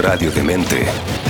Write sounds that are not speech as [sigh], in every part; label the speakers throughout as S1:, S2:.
S1: Radio Demente.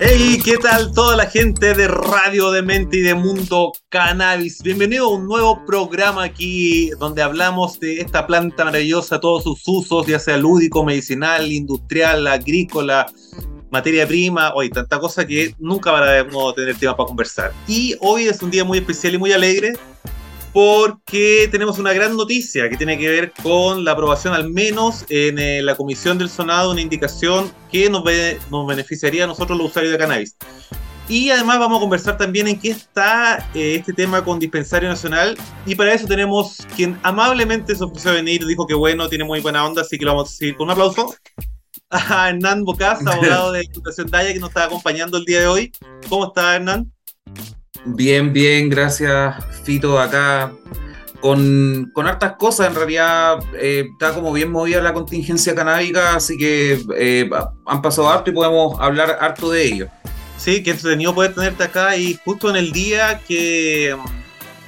S2: Hey, ¿qué tal toda la gente de Radio Demente y de Mundo Cannabis? Bienvenido a un nuevo programa aquí donde hablamos de esta planta maravillosa, todos sus usos, ya sea lúdico, medicinal, industrial, agrícola, materia prima, hoy tanta cosa que nunca vamos a tener tema para conversar. Y hoy es un día muy especial y muy alegre porque tenemos una gran noticia que tiene que ver con la aprobación, al menos en eh, la Comisión del Sonado, una indicación que nos, beneficiaría a nosotros los usuarios de cannabis. Y además vamos a conversar también en qué está eh, este tema con Dispensario Nacional. Y para eso tenemos quien amablemente se ofreció a venir, dijo que bueno, tiene muy buena onda, así que lo vamos a seguir con un aplauso. [laughs] A Hernán Bocas, abogado de Fundación Daya, que nos está acompañando el día de hoy. ¿Cómo está Hernán?
S3: Bien, bien, gracias Fito, acá con, con hartas cosas, en realidad eh, está como bien movida la contingencia canábica, así que eh, han pasado harto y podemos hablar harto de ello.
S2: Sí, que entretenido poder tenerte acá y justo en el día que,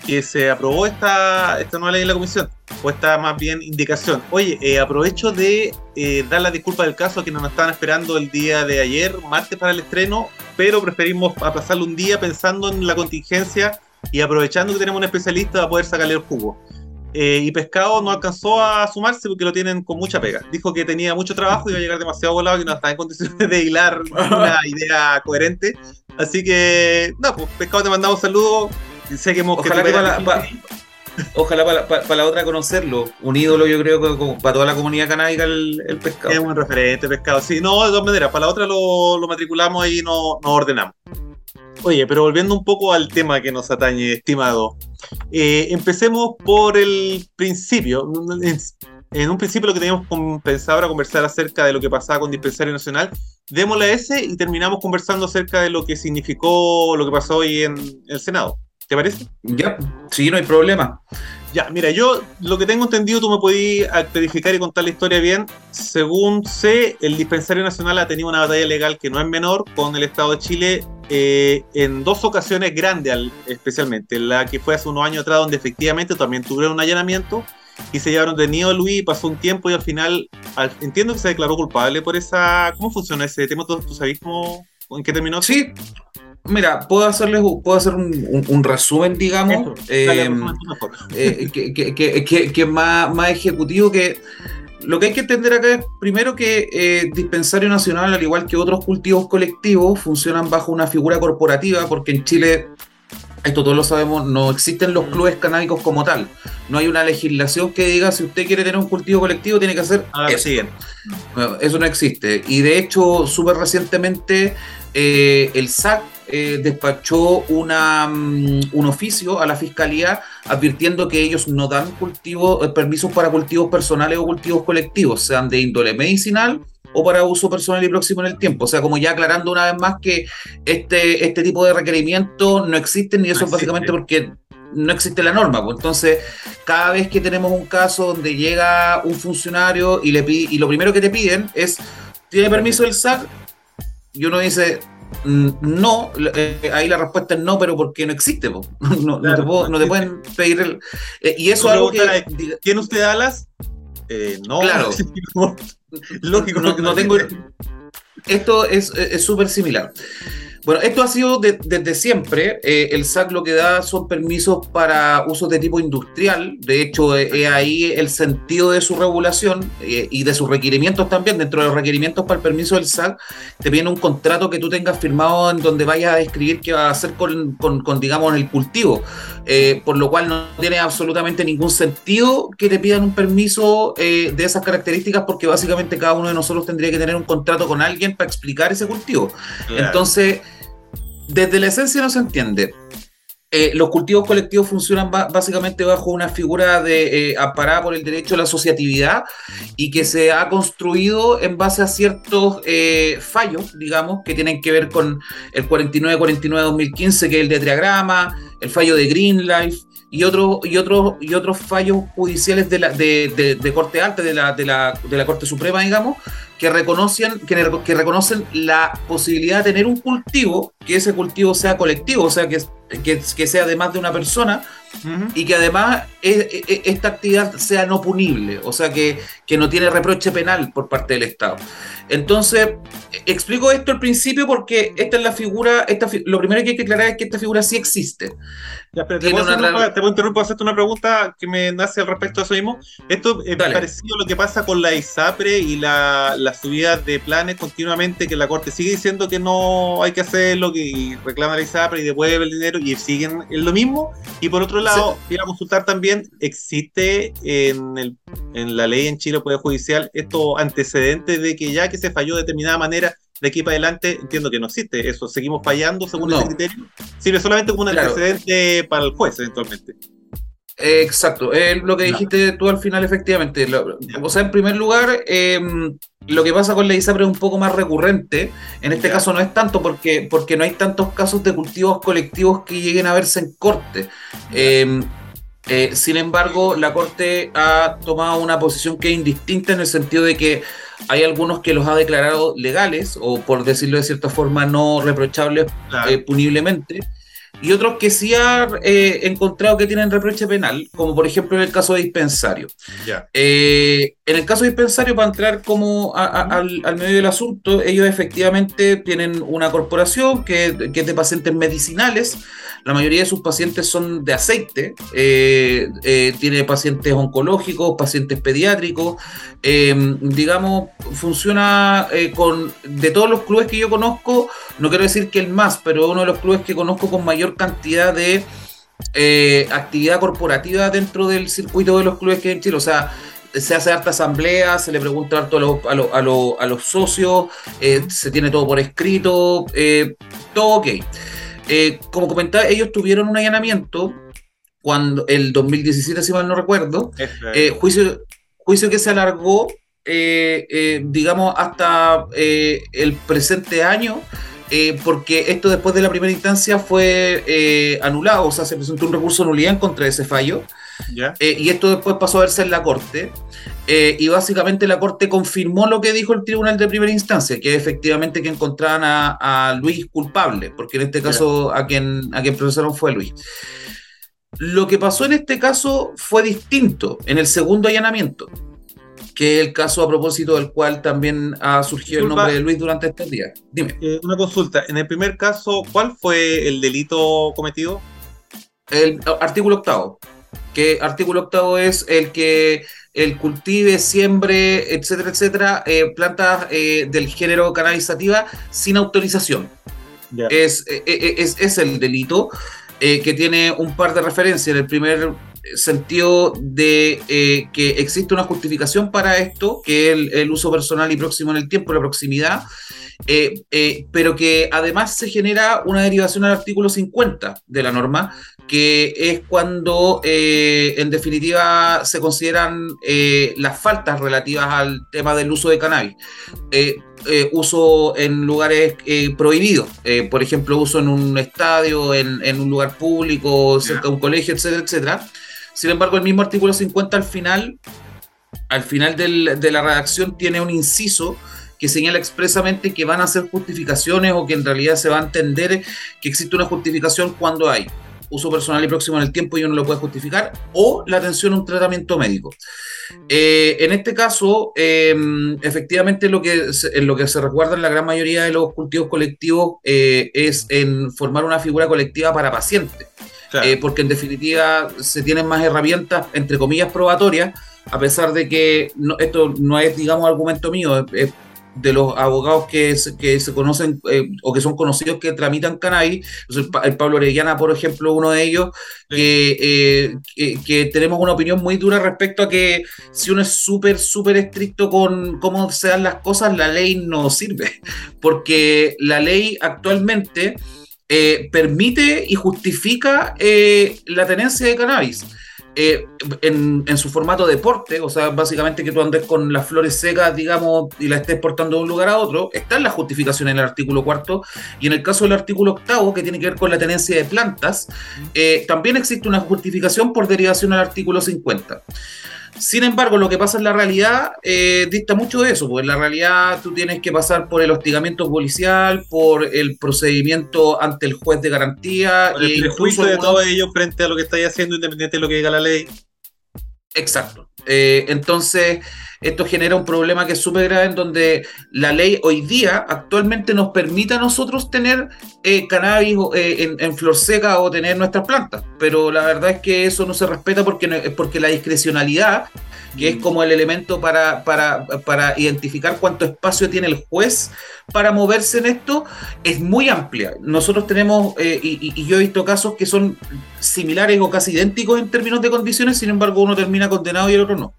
S2: que se aprobó esta, esta nueva ley de la comisión, o esta más bien indicación. Oye, eh, aprovecho de dar la disculpa del caso a quienes nos estaban esperando el día de ayer, martes para el estreno, pero preferimos aplazarlo un día pensando en la contingencia y aprovechando que tenemos un especialista para poder sacarle el jugo. Eh, y Pescado no alcanzó a sumarse porque lo tienen con mucha pega. Dijo que tenía mucho trabajo y iba a llegar demasiado volado y no estaba en condiciones de hilar una [laughs] idea coherente. Así que, no, pues Pescado te mandamos saludos. Sé que hemos
S3: Ojalá que, Ojalá para, la otra conocerlo. Un ídolo, yo creo que para toda la comunidad canábica el, pescado.
S2: Es un referente, pescado. Sí, no, de todas maneras, para la otra lo, matriculamos y nos no ordenamos. Oye, pero volviendo un poco al tema que nos atañe, estimado. Eh, empecemos por el principio. En, un principio lo que teníamos pensado era conversar acerca de lo que pasaba con Dispensario Nacional. Démosle a ese y terminamos conversando acerca de lo que significó lo que pasó hoy en el Senado. ¿Te parece?
S3: Ya, sí, no hay problema.
S2: Ya, mira, yo lo que tengo entendido, tú me podías verificar y contar la historia bien. Según sé, el Dispensario Nacional ha tenido una batalla legal que no es menor con el Estado de Chile eh, en dos ocasiones grandes, especialmente. La que fue hace unos años atrás, donde efectivamente también tuvieron un allanamiento y se llevaron detenido a Luis, pasó un tiempo y al final entiendo que se declaró culpable por esa. ¿Cómo funciona ese tema? ¿Tú, tú sabes cómo, en qué terminó?
S3: Sí, Mira, puedo hacerles puedo hacer un, resumen, digamos, eh, eh, que, que, más, más ejecutivo que lo que hay que entender acá es primero que eh, Dispensario Nacional, al igual que otros cultivos colectivos, funcionan bajo una figura corporativa, porque en Chile, esto todos lo sabemos, no existen los clubes canábicos como tal. No hay una legislación que diga si usted quiere tener un cultivo colectivo, tiene que hacer ah, eso. eso no existe. Y de hecho, súper recientemente, el SAC eh, despachó una, mm, un oficio a la fiscalía advirtiendo que ellos no dan cultivo, eh, permisos para cultivos personales o cultivos colectivos, sean de índole medicinal o para uso personal y próximo en el tiempo. O sea, como ya aclarando una vez más que este, este tipo de requerimientos no existen y eso es básicamente porque no existe la norma. Pues. Entonces, cada vez que tenemos un caso donde llega un funcionario y, le pide, y lo primero que te piden es, ¿tiene permiso del SAC? Y uno dice, no, eh, ahí la respuesta es no, pero porque no existe. [laughs] No, no, te pueden pedir el. Eh, y eso es algo que.
S2: ¿Tiene usted alas?
S3: Eh, no. Claro. [laughs] Lógico, no, tengo. Esto es súper similar. Bueno, esto ha sido desde siempre. Eh, el SAC lo que da son permisos para usos de tipo industrial. De hecho, eh, es ahí el sentido de su regulación eh, y de sus requerimientos también. Dentro de los requerimientos para el permiso del SAC, te viene un contrato que tú tengas firmado en donde vayas a describir qué va a hacer con, con, digamos, el cultivo. por lo cual no tiene absolutamente ningún sentido que te pidan un permiso de esas características porque básicamente cada uno de nosotros tendría que tener un contrato con alguien para explicar ese cultivo. Entonces desde la esencia no se entiende. eh, los cultivos colectivos funcionan básicamente bajo una figura de eh, amparada por el derecho a la asociatividad y que se ha construido en base a ciertos eh, fallos, digamos, que tienen que ver con el 49-49-2015, que es el de triagrama, el fallo de Green Life y otros y otros y otros fallos judiciales de, la, de, de, corte alta de la, de la, de la Corte Suprema, digamos, que reconocen, que, que, reconocen la posibilidad de tener un cultivo, que ese cultivo sea colectivo, o sea, que, que, que sea de más de una persona, y que además esta actividad sea no punible, o sea, que, que no tiene reproche penal por parte del Estado. Entonces, explico esto al principio porque esta es la figura, esta, lo primero que hay que aclarar es que esta figura sí existe.
S2: Ya, pero te, puedo una... te, interrumpir, hacerte una pregunta que me nace al respecto a eso mismo. Esto es parecido a lo que pasa con la ISAPRE y la, la subida de planes continuamente, que la Corte sigue diciendo que no hay que hacerlo, que reclama la ISAPRE y devuelve el dinero y siguen en lo mismo. Y por otro lado, quiero consultar también, ¿existe en, el, en la ley en Chile, Poder Judicial, estos antecedentes de que ya que se falló de determinada manera, de aquí para adelante entiendo que no existe eso. Seguimos fallando según ese criterio. Sirve solamente como un antecedente para el juez eventualmente.
S3: Exacto, es lo que dijiste tú al final, efectivamente. o sea, en primer lugar, em, lo que pasa con la ISAPRE es un poco más recurrente. En este caso no es tanto porque, porque no hay tantos casos de cultivos colectivos que lleguen a verse en corte. Em, eh, sin embargo, la Corte ha tomado una posición que es indistinta en el sentido de que hay algunos que los ha declarado legales o, por decirlo de cierta forma, no reprochables eh, puniblemente, y otros que sí ha eh, encontrado que tienen reproche penal, como por ejemplo en el caso de dispensario. Eh, en el caso de dispensario, para entrar como al, medio del asunto, ellos efectivamente tienen una corporación que, que, es de pacientes medicinales, la mayoría de sus pacientes son de aceite, eh, tiene pacientes oncológicos, pacientes pediátricos, digamos, funciona con, de todos los clubes que yo conozco, no quiero decir que el más, pero uno de los clubes que conozco con mayor cantidad de eh, actividad corporativa dentro del circuito de los clubes que hay en Chile. O sea, se hace harta asamblea, se le pregunta harto a, a, los socios, eh, se tiene todo por escrito, eh, todo ok. como comentaba, ellos tuvieron un allanamiento cuando el 2017, si mal no recuerdo, juicio, juicio que se alargó, digamos, hasta el presente año eh, porque esto después de la primera instancia fue eh, anulado, o sea, se presentó un recurso de nulidad en contra de ese fallo. Eh, y esto después pasó a verse en la Corte. y básicamente la Corte confirmó lo que dijo el Tribunal de Primera Instancia, que efectivamente que encontraban a, Luis culpable, porque en este caso a quien, a quien procesaron fue Luis. Lo que pasó en este caso fue distinto en el segundo allanamiento que es el caso a propósito del cual también ha surgido el nombre de Luis durante estos días. Dime.
S2: Eh, una consulta. En el primer caso, ¿cuál fue el delito cometido?
S3: El artículo octavo. Que artículo octavo es el que el cultive, siembre, etcétera, etcétera, eh, plantas eh, del género cannabisativa sin autorización. Es, es, es, el delito que tiene un par de referencias. En el primer sentido de eh, que existe una justificación para esto, que es el, uso personal y próximo en el tiempo, la proximidad, eh, eh, pero que además se genera una derivación al artículo 50 de la norma, que es cuando en definitiva se consideran las faltas relativas al tema del uso de cannabis. uso en lugares prohibidos, por ejemplo, uso en un estadio, en, en un lugar público, cerca de un colegio, etcétera, etcétera. Sin embargo, el mismo artículo 50 al final, al final de la redacción tiene un inciso que señala expresamente que van a ser justificaciones o que en realidad se va a entender que existe una justificación cuando hay uso personal y próximo en el tiempo y uno lo puede justificar, o la atención a un tratamiento médico. Eh, en este caso, em, efectivamente, lo que, en lo que se recuerda en la gran mayoría de los cultivos colectivos eh, es en formar una figura colectiva para pacientes. Eh, porque en definitiva se tienen más herramientas, entre comillas, probatorias, a pesar de que esto no es, digamos, argumento mío, es, de los abogados que se, que se conocen eh, o que son conocidos que tramitan cannabis, el, Pablo Orellana, por ejemplo, uno de ellos, eh, que, que, tenemos una opinión muy dura respecto a que si uno es súper, súper estricto con cómo se dan las cosas, la ley no sirve, [laughs] porque la ley actualmente eh, permite y justifica la tenencia de cannabis. Eh, en, su formato deporte, o sea, básicamente que tú andes con las flores secas, digamos, y las estés portando de un lugar a otro, está en la justificación en el artículo cuarto, y en el caso del artículo octavo, que tiene que ver con la tenencia de plantas, también existe una justificación por derivación al artículo 50. Sin embargo, lo que pasa en la realidad eh, dicta mucho de eso, porque en la realidad tú tienes que pasar por el hostigamiento policial, por el procedimiento ante el juez de garantía.
S2: y el prejuicio de todo ello frente a lo que estáis haciendo, independiente de lo que diga la ley.
S3: Exacto. Eh, entonces, esto genera un problema que es súper grave en donde la ley hoy día actualmente nos permite a nosotros tener eh, cannabis eh, en, flor seca o tener nuestras plantas, pero la verdad es que eso no se respeta porque, porque la discrecionalidad, que es mm. como el elemento para, para, para identificar cuánto espacio tiene el juez para moverse en esto, es muy amplia. Nosotros tenemos, eh, y, y, yo he visto casos que son similares o casi idénticos en términos de condiciones, sin embargo uno termina condenado y el no.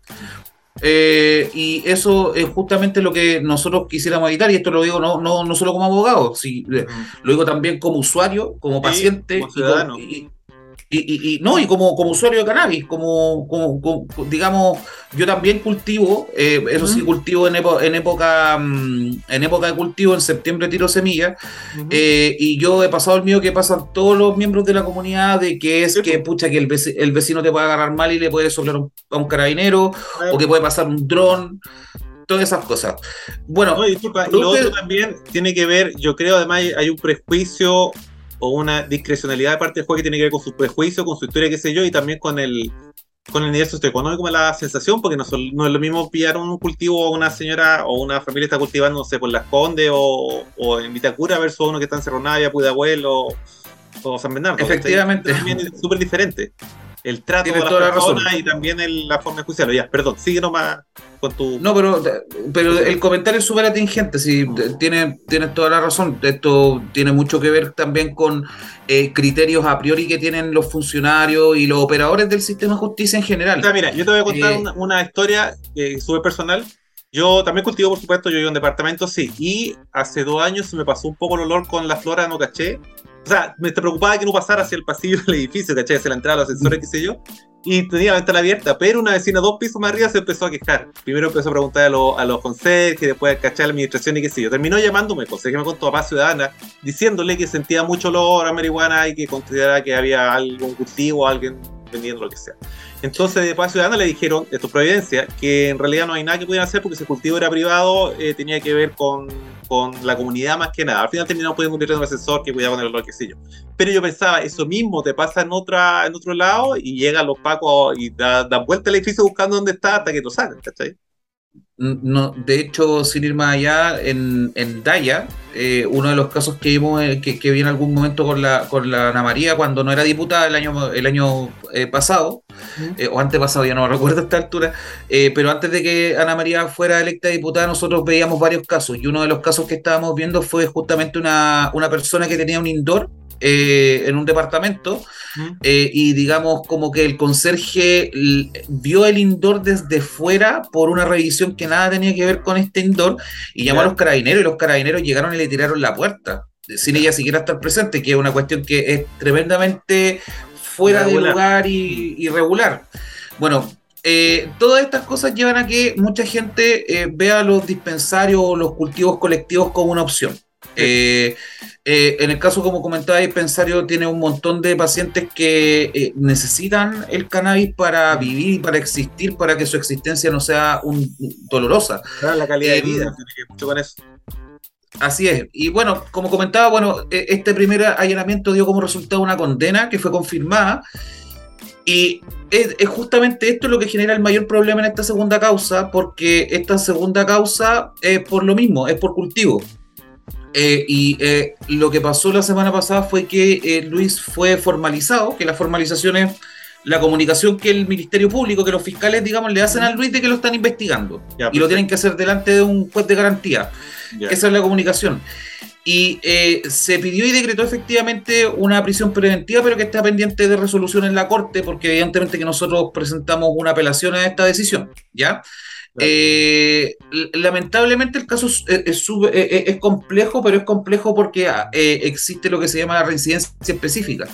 S3: Eh, y eso es justamente lo que nosotros quisiéramos evitar, y esto lo digo no, no, no solo como abogado, sí, eh, lo digo también como usuario, como paciente, como ciudadano. Y, y, no, y como, como usuario de cannabis, como, como, digamos, yo también cultivo, eh, eso sí, cultivo en, en, época mm, en época de cultivo, en septiembre tiro semillas, eh, y yo he pasado el mío que pasan todos los miembros de la comunidad, de que es que, pucha, que el, el, vecino te puede agarrar mal y le puede soplar a un carabinero, o que puede pasar un dron, todas esas cosas. Bueno,
S2: y lo otro también tiene que ver, yo creo además hay un prejuicio o una discrecionalidad de parte del juez que tiene que ver con su prejuicio, con su historia, qué sé yo, y también con el con el nivel socioeconómico, la sensación, porque no, no es lo mismo pillar un cultivo a una señora o una familia está cultivando, no sé, por Las Condes o, o en Vitacura versus uno que está en Cerro Navia, Pudahuel o, o San Bernardo.
S3: Efectivamente.
S2: Es súper diferente el trato de la persona y también la forma de juiciarlo. Ya, perdón, sigue nomás con tu.
S3: No, pero, pero el comentario es súper atingente, sí, mm. tiene, tienes toda la razón. Esto tiene mucho que ver también con eh, criterios a priori que tienen los funcionarios y los operadores del sistema de justicia en general.
S2: mira, yo te voy a contar eh, una, historia eh, súper personal. Yo también cultivo, por supuesto, yo vivo en departamento, sí. Y hace dos años se me pasó un poco el olor con la flora no caché o sea, me preocupaba que no pasara hacia el pasillo del edificio, ¿cachai? Hacia la entrada, los ascensores, qué sé yo. Y tenía la ventana abierta, pero una vecina dos pisos más arriba se empezó a quejar. Primero empezó a preguntar a, los a los después a la administración y qué sé yo. Terminó llamándome, me contó a Paz Ciudadana, diciéndole que sentía mucho olor a marihuana y que consideraba que había algún cultivo, alguien vendiendo lo que sea. Entonces, de Paz Ciudadana le dijeron, esto es Providencia, que en realidad no hay nada que pudieran hacer porque ese cultivo era privado, eh, tenía que ver con, con, la comunidad más que nada. Al final terminamos pudiendo convertir en un asesor que cuidaba con el olor. Pero yo pensaba, eso mismo te pasa en, otra, en otro lado y llegan los pacos y dan da vuelta al edificio buscando dónde está hasta que lo sacan, ¿cachai?
S3: No, de hecho, sin ir más allá, en, en Daya, eh, uno de los casos que vimos, eh, que, que, vi en algún momento con la, con la Ana María cuando no era diputada el año, el año eh, pasado, o antes pasado, ya no recuerdo a esta altura, pero antes de que Ana María fuera electa diputada, nosotros veíamos varios casos, y uno de los casos que estábamos viendo fue justamente una, una persona que tenía un indoor eh, en un departamento eh, y digamos como que el conserje vio el indoor desde fuera por una revisión que nada tenía que ver con este indoor y llamó a los carabineros y los carabineros llegaron y le tiraron la puerta sin ella siquiera estar presente, que es una cuestión que es tremendamente fuera de lugar y irregular. Bueno, eh, todas estas cosas llevan a que mucha gente vea los dispensarios o los cultivos colectivos como una opción. Eh, eh, en el caso, como comentaba, el Pensario tiene un montón de pacientes que eh, necesitan el cannabis para vivir, para existir, para que su existencia no sea un, dolorosa.
S2: la calidad de vida, tiene que mucho con eso.
S3: Así es. Y bueno, como comentaba, bueno, este primer allanamiento dio como resultado una condena que fue confirmada. Y es, es, justamente esto lo que genera el mayor problema en esta segunda causa, porque esta segunda causa es por lo mismo, es por cultivo. Eh, y eh, lo que pasó la semana pasada fue que eh, Luis fue formalizado, que la formalización es la comunicación que el Ministerio Público, que los fiscales, digamos, le hacen a Luis de que lo están investigando. y lo tienen que hacer delante de un juez de garantía. Esa es la comunicación. Y se pidió y decretó efectivamente una prisión preventiva, pero que está pendiente de resolución en la Corte, porque evidentemente que nosotros presentamos una apelación a esta decisión, ¿ya? Eh, lamentablemente el caso es, es, complejo, pero es complejo porque ah, existe lo que se llama la reincidencia específica,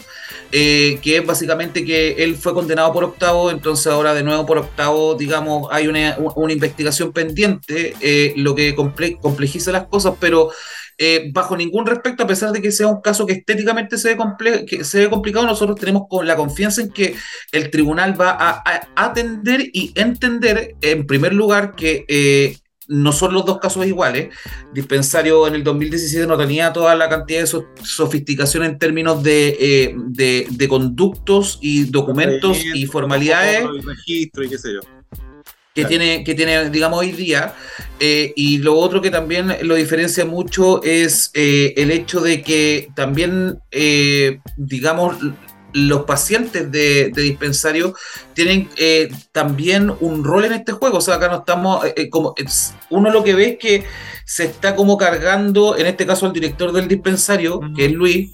S3: que es básicamente que él fue condenado por octavo, entonces ahora de nuevo por octavo, digamos, hay una, una investigación pendiente, lo que complejiza las cosas, pero eh, bajo ningún respecto, a pesar de que sea un caso que estéticamente se ve, que se ve complicado, nosotros tenemos la confianza en que el tribunal va a, atender y entender, en primer lugar, que eh, no son los dos casos iguales. Dispensario en el 2017 no tenía toda la cantidad de sofisticación en términos de, eh, de, conductos y documentos y formalidades. registro y qué sé yo que, tiene, que tiene, digamos, hoy día. Eh, y lo otro que también lo diferencia mucho es eh, el hecho de que también, eh, digamos, los pacientes de, dispensario tienen también un rol en este juego. O sea, acá no estamos, como uno lo que ve es que se está como cargando, en este caso, al director del dispensario, que es Luis,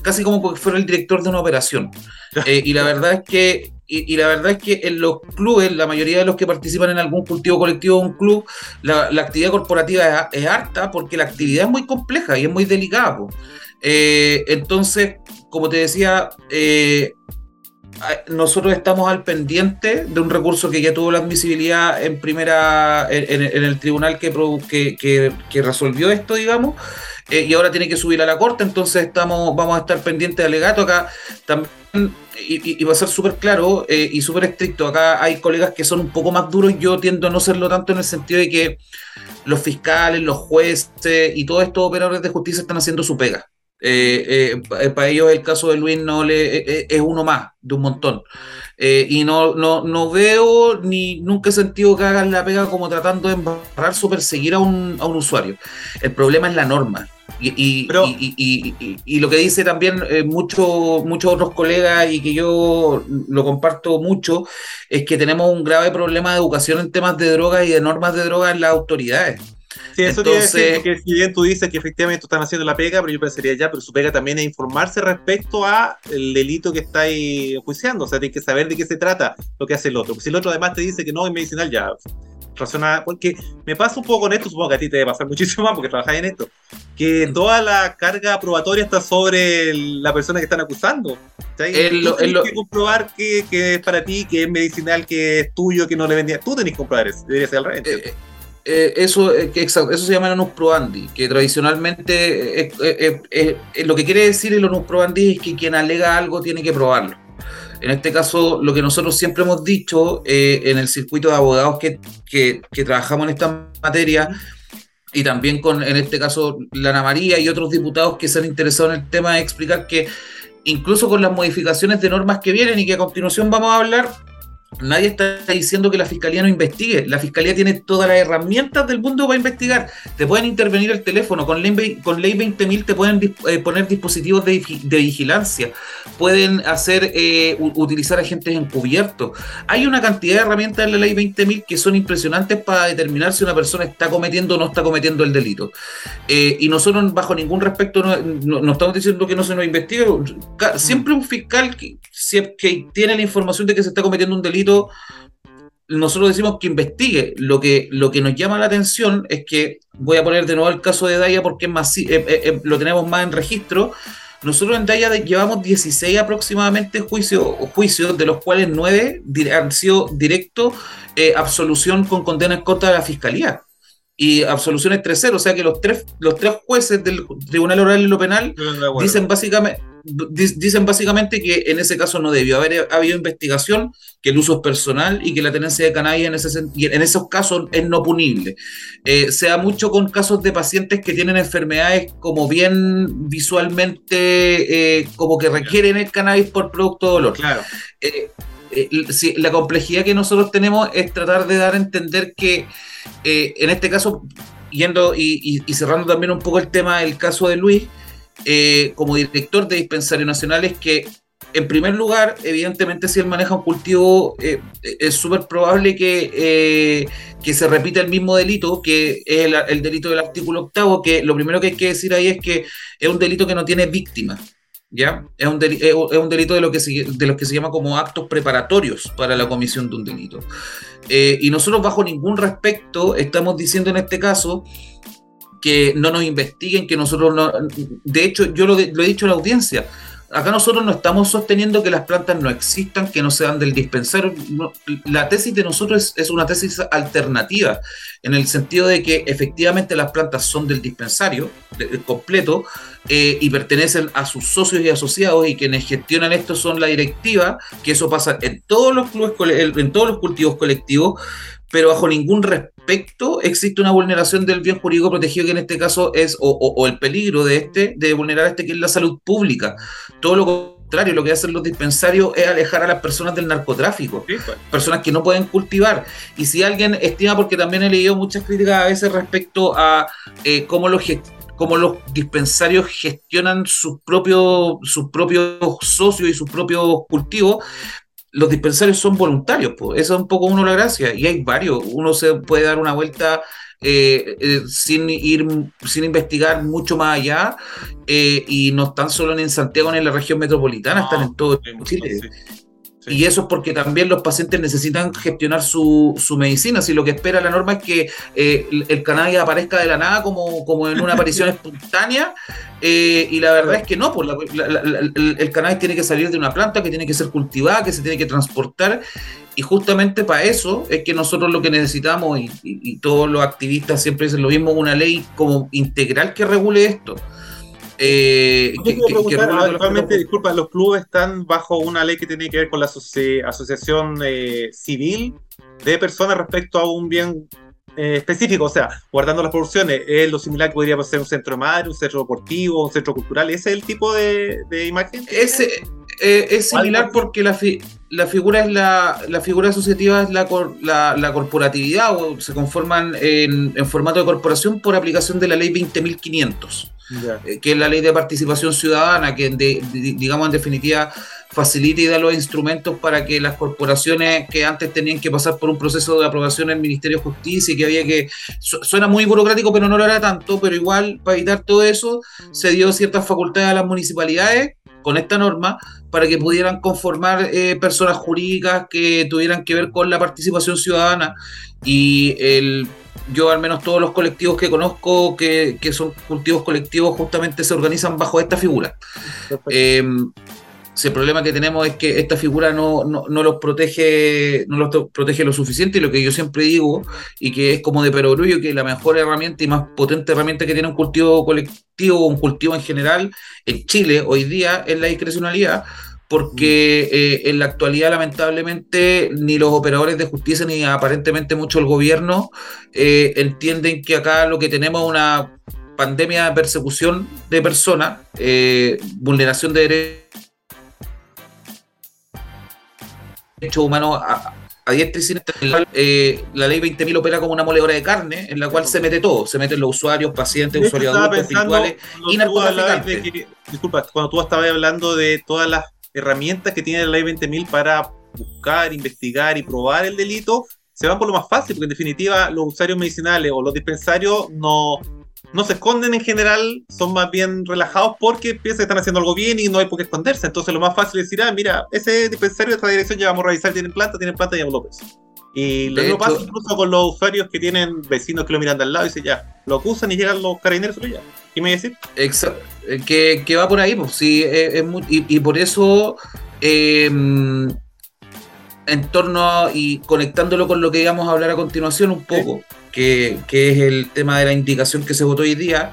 S3: casi como que fuera el director de una operación. [laughs] y la verdad es que y, la verdad es que en los clubes, la mayoría de los que participan en algún cultivo colectivo o un club, la, actividad corporativa es, harta porque la actividad es muy compleja y es muy delicada. Eh, entonces, como te decía, eh, nosotros estamos al pendiente de un recurso que ya tuvo la admisibilidad en primera en, el tribunal que, que, que, resolvió esto, digamos, eh, y ahora tiene que subir a la corte, entonces estamos, vamos a estar pendientes de alegato acá también y, va a ser súper claro eh, y súper estricto. Acá hay colegas que son un poco más duros, yo tiendo a no serlo tanto en el sentido de que los fiscales, los jueces y todos estos operadores de justicia están haciendo su pega. Eh, para ellos el caso de Luis no le, es uno más de un montón. y no, no, no, veo ni nunca he sentido que hagan la pega como tratando de embarrar o perseguir a un, a un usuario. El problema es la norma. Y, y, lo que dice también eh, muchos otros colegas y que yo lo comparto mucho es que tenemos un grave problema de educación en temas de drogas y de normas de drogas en las autoridades.
S2: Sí, eso Entonces, decir, porque si bien tú dices que efectivamente están haciendo la pega, pero yo pensaría ya, pero su pega también es informarse respecto a el delito que está ahí juiciando, o sea, tiene que saber de qué se trata lo que hace el otro. si el otro además te dice que no es medicinal, ya razonada, porque me pasa un poco con esto, supongo que a ti te debe pasar [laughs] muchísimo más porque trabajas en esto, que toda la carga probatoria está sobre la persona que están acusando. Tú tienes que comprobar que, es para ti, que es medicinal, que es tuyo, que no le vendía. Tú tenés que comprobar eso, debería ser al revés.
S3: Eh, eh, eso, eh, exacto, eso se llama el onus probandi, que tradicionalmente lo que quiere decir el onus probandi es que quien alega algo tiene que probarlo. En este caso, lo que nosotros siempre hemos dicho eh, en el circuito de abogados que, que, trabajamos en esta materia, y también con, en este caso, Lana María y otros diputados que se han interesado en el tema, es explicar que incluso con las modificaciones de normas que vienen y que a continuación vamos a hablar, Nadie está diciendo que la fiscalía no investigue. La fiscalía tiene todas las herramientas del mundo para investigar. Te pueden intervenir el teléfono. Con ley, con ley 20.000 te pueden eh, poner dispositivos de, vigilancia. Pueden hacer eh, utilizar agentes encubiertos. Hay una cantidad de herramientas en la ley 20.000 que son impresionantes para determinar si una persona está cometiendo o no está cometiendo el delito. Eh, y nosotros, bajo ningún respecto, no, estamos diciendo que no se nos investigue. Siempre un fiscal que, que tiene la información de que se está cometiendo un delito nosotros decimos que investigue. Lo que, lo que nos llama la atención es que, voy a poner de nuevo el caso de Daya porque es más, eh, eh, eh, lo tenemos más en registro. Nosotros en Daya llevamos 16 aproximadamente juicios, juicios de los cuales 9 han sido directo absolución con condena en contra de la fiscalía y absoluciones 3-0, o sea que los tres, los tres jueces del Tribunal Oral y lo Penal dicen básicamente, dicen básicamente que en ese caso no debió haber habido investigación, que el uso es personal y que la tenencia de cannabis en, ese, en esos casos es no punible. Eh, se da mucho con casos de pacientes que tienen enfermedades como bien visualmente, eh, como que requieren el cannabis por producto de dolor.
S2: Claro.
S3: Eh, la complejidad que nosotros tenemos es tratar de dar a entender que en este caso, yendo y, cerrando también un poco el tema del caso de Luis, eh, como director de dispensarios nacionales, que en primer lugar, evidentemente, si él maneja un cultivo, eh, es súper probable que, que se repita el mismo delito, que es el, delito del artículo octavo, que lo primero que hay que decir ahí es que es un delito que no tiene víctima. ¿ya? Es un, delito, es un delito de, lo que se, de los que se llama como actos preparatorios para la comisión de un delito. Eh, y nosotros bajo ningún respecto estamos diciendo en este caso que no nos investiguen, que nosotros no... De hecho, yo lo, he dicho a la audiencia, acá nosotros no estamos sosteniendo que las plantas no existan, que no sean del dispensario. la tesis de nosotros es, una tesis alternativa, en el sentido de que efectivamente las plantas son del dispensario completo eh, y pertenecen a sus socios y asociados y quienes gestionan esto son la directiva, que eso pasa en todos los clubes, en todos los cultivos colectivos, pero bajo ningún respecto existe una vulneración del bien jurídico protegido, que en este caso es, o, el peligro de este, de vulnerar este, que es la salud pública. Todo lo contrario, lo que hacen los dispensarios es alejar a las personas del narcotráfico, pues. personas que no pueden cultivar. Y si alguien estima, porque también he leído muchas críticas a veces respecto a eh, cómo los cómo los dispensarios gestionan sus propios, sus propios socios y sus propios cultivos, los dispensarios son voluntarios, pues. eso es un poco uno la gracia, y hay varios, uno se puede dar una vuelta eh, eh, sin ir, sin investigar mucho más allá, eh, y no están solo en Santiago ni en la región metropolitana, están en todo Chile. Y eso es porque también los pacientes necesitan gestionar su, su medicina. Si lo que espera la norma es que eh, el, cannabis aparezca de la nada como, como en una aparición [laughs] espontánea, eh, y la verdad es que no, pues el, cannabis tiene que salir de una planta que tiene que ser cultivada, que se tiene que transportar, y justamente para eso es que nosotros lo que necesitamos, y, y todos los activistas siempre dicen lo mismo, una ley como integral que regule esto.
S2: Eh, actualmente, disculpa, los clubes están bajo una ley que tiene que ver con la asociación eh, civil de personas respecto a un bien eh, específico, o sea, guardando las proporciones, es lo similar que podría ser un centro madre, un centro deportivo, un centro cultural, ¿ese es el tipo de, imagen?
S3: Ese, eh, es similar porque la, la figura es la, la figura asociativa es la, la, corporatividad o se conforman en, en, formato de corporación por aplicación de la ley 20.500, eh, que es la ley de participación ciudadana, que digamos en definitiva facilita y da los instrumentos para que las corporaciones que antes tenían que pasar por un proceso de aprobación en el Ministerio de Justicia y que había que... suena muy burocrático, pero no lo era tanto, pero igual para evitar todo eso se dio ciertas facultades a las municipalidades con esta norma para que pudieran conformar eh, personas jurídicas que tuvieran que ver con la participación ciudadana y el yo al menos todos los colectivos que conozco que, que son cultivos colectivos justamente se organizan bajo esta figura. Si el problema que tenemos es que esta figura no, los protege, no los protege lo suficiente, y lo que yo siempre digo, y que es como de perogrullo, que la mejor herramienta y más potente herramienta que tiene un cultivo colectivo o un cultivo en general en Chile hoy día es la discrecionalidad, porque eh, en la actualidad lamentablemente ni los operadores de justicia ni aparentemente mucho el gobierno eh, entienden que acá lo que tenemos es una pandemia de persecución de personas, eh, vulneración de derechos derechos humanos a, a diestra y siniestra. Eh, la ley 20.000 opera como una moledora de carne en la cual se mete todo. Se meten los usuarios, pacientes, usuarios adultos, virtuales y narcotraficantes.
S2: disculpa, cuando tú estabas hablando de todas las herramientas que tiene la ley 20.000 para buscar, investigar y probar el delito, se van por lo más fácil, porque en definitiva los usuarios medicinales o los dispensarios no, no se esconden en general, son más bien relajados porque piensan que están haciendo algo bien y no hay por qué esconderse. Entonces lo más fácil es decir, ah, mira, ese dispensario de esta dirección ya vamos a revisar, tienen planta, tienen planta y ya López. Y lo mismo pasa incluso con los usuarios que tienen vecinos que lo miran de al lado y dicen, ya, lo acusan y llegan los carabineros, pero ya. ¿Qué me voy a decir?
S3: Exacto. Eh, que, que, va por ahí, pues sí, eh, y, por eso... Eh, en torno a, y conectándolo con lo que íbamos a hablar a continuación un poco, que, es el tema de la indicación que se votó hoy día,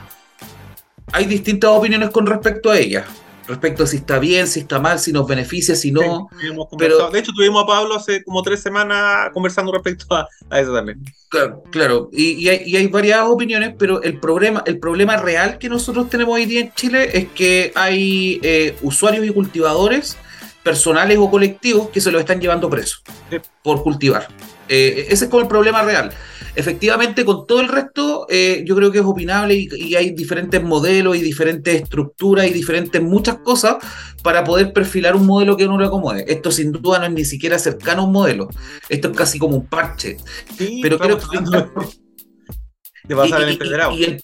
S3: hay distintas opiniones con respecto a ella. Respecto a si está bien, si está mal, si nos beneficia, si no.
S2: pero, de hecho, tuvimos a Pablo hace como tres semanas conversando respecto a, eso también.
S3: Claro, Y, hay, varias opiniones, pero el problema, el problema real que nosotros tenemos hoy día en Chile es que hay eh, usuarios y cultivadores personales o colectivos que se lo están llevando preso por cultivar. Eh, ese es como el problema real. Efectivamente, con todo el resto, eh, yo creo que es opinable y, hay diferentes modelos y diferentes estructuras y diferentes muchas cosas para poder perfilar un modelo que uno le acomode. Esto sin duda no es ni siquiera cercano a un modelo. Esto es casi como un parche. Pero creo que...
S2: De pasar el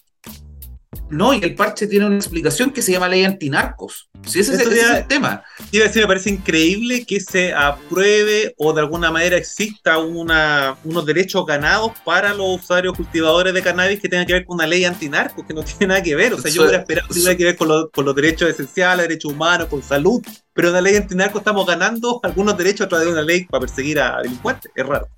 S3: No, y el parche tiene una explicación que se llama ley antinarcos. Si ese, es, el tema.
S2: Iba a decir, me parece increíble que se apruebe o de alguna manera exista una, unos derechos ganados para los usuarios cultivadores de cannabis que tengan que ver con una ley antinarcos, que no [laughs] tiene nada que ver. O sea, yo hubiera esperado que tuviera que ver con, con los derechos esenciales, derechos humanos, con salud. Pero en la ley antinarcos estamos ganando algunos derechos a través de una ley para perseguir a delincuentes. Es raro.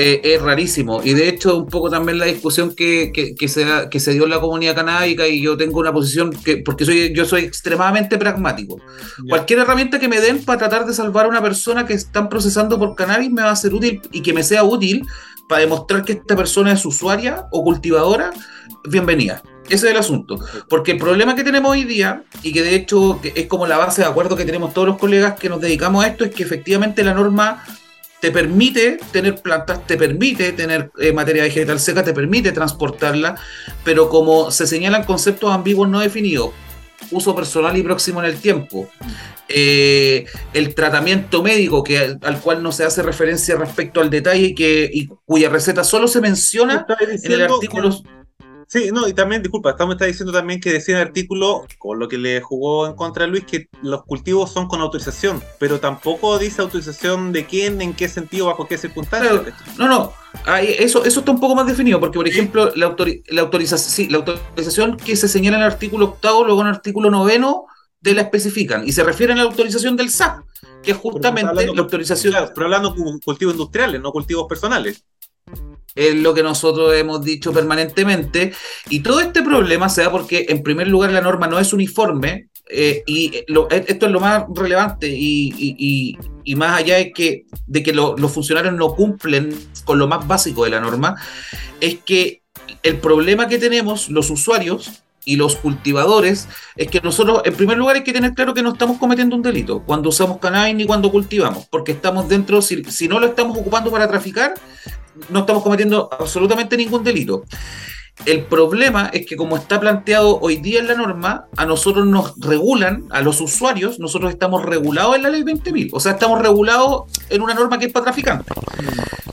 S3: Eh, es rarísimo. Y de hecho, un poco también la discusión que, que, se, que se dio en la comunidad canábica, y yo tengo una posición que, porque soy, yo soy extremadamente pragmático. Cualquier herramienta que me den para tratar de salvar a una persona que están procesando por cannabis me va a ser útil y que me sea útil para demostrar que esta persona es usuaria o cultivadora, bienvenida. Ese es el asunto. Porque el problema que tenemos hoy día, y que de hecho es como la base de acuerdo que tenemos todos los colegas que nos dedicamos a esto, es que efectivamente la norma te permite tener plantas, te permite tener eh, materia vegetal seca, te permite transportarla, pero como se señalan conceptos ambiguos no definidos, uso personal y próximo en el tiempo, eh, el tratamiento médico que, al cual no se hace referencia respecto al detalle que, y cuya receta solo se menciona en el artículo...
S2: Sí, no, y también, disculpa, estamos está diciendo también que decía el artículo, con lo que le jugó en contra Luis, que los cultivos son con autorización, pero tampoco dice autorización de quién, en qué sentido, bajo qué circunstancias.
S3: no, no, eso, eso está un poco más definido, porque por ejemplo, la, la, autorización, sí, la autorización que se señala en el artículo octavo, luego en el artículo noveno, de la especifican, y se refieren a la autorización del SAP, que es justamente la autorización...
S2: pero hablando de cultivos industriales, no cultivos personales
S3: es lo que nosotros hemos dicho permanentemente. Y todo este problema se da porque, en primer lugar, la norma no es uniforme. Eh, y e, esto es lo más relevante y, más allá de que, de que los funcionarios no cumplen con lo más básico de la norma, es que el problema que tenemos los usuarios y los cultivadores es que nosotros, en primer lugar, hay que tener claro que no estamos cometiendo un delito cuando usamos cannabis ni cuando cultivamos, porque estamos dentro, si, si no lo estamos ocupando para traficar, no estamos cometiendo absolutamente ningún delito. El problema es que como está planteado hoy día en la norma, a nosotros nos regulan, a los usuarios, nosotros estamos regulados en la ley 20.000. O sea, estamos regulados en una norma que es para traficantes.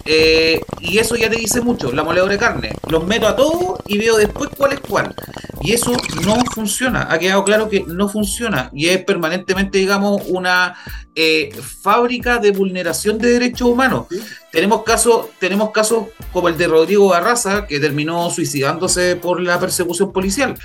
S3: Eh, y eso ya te dice mucho, la moledora de carne. Los meto a todos y veo después cuál es cuál. Y eso no funciona. Ha quedado claro que no funciona. Y es permanentemente, digamos, una eh, fábrica de vulneración de derechos humanos. Tenemos casos, tenemos casos como el de Rodrigo Barraza, que terminó suicidándose por la persecución policial.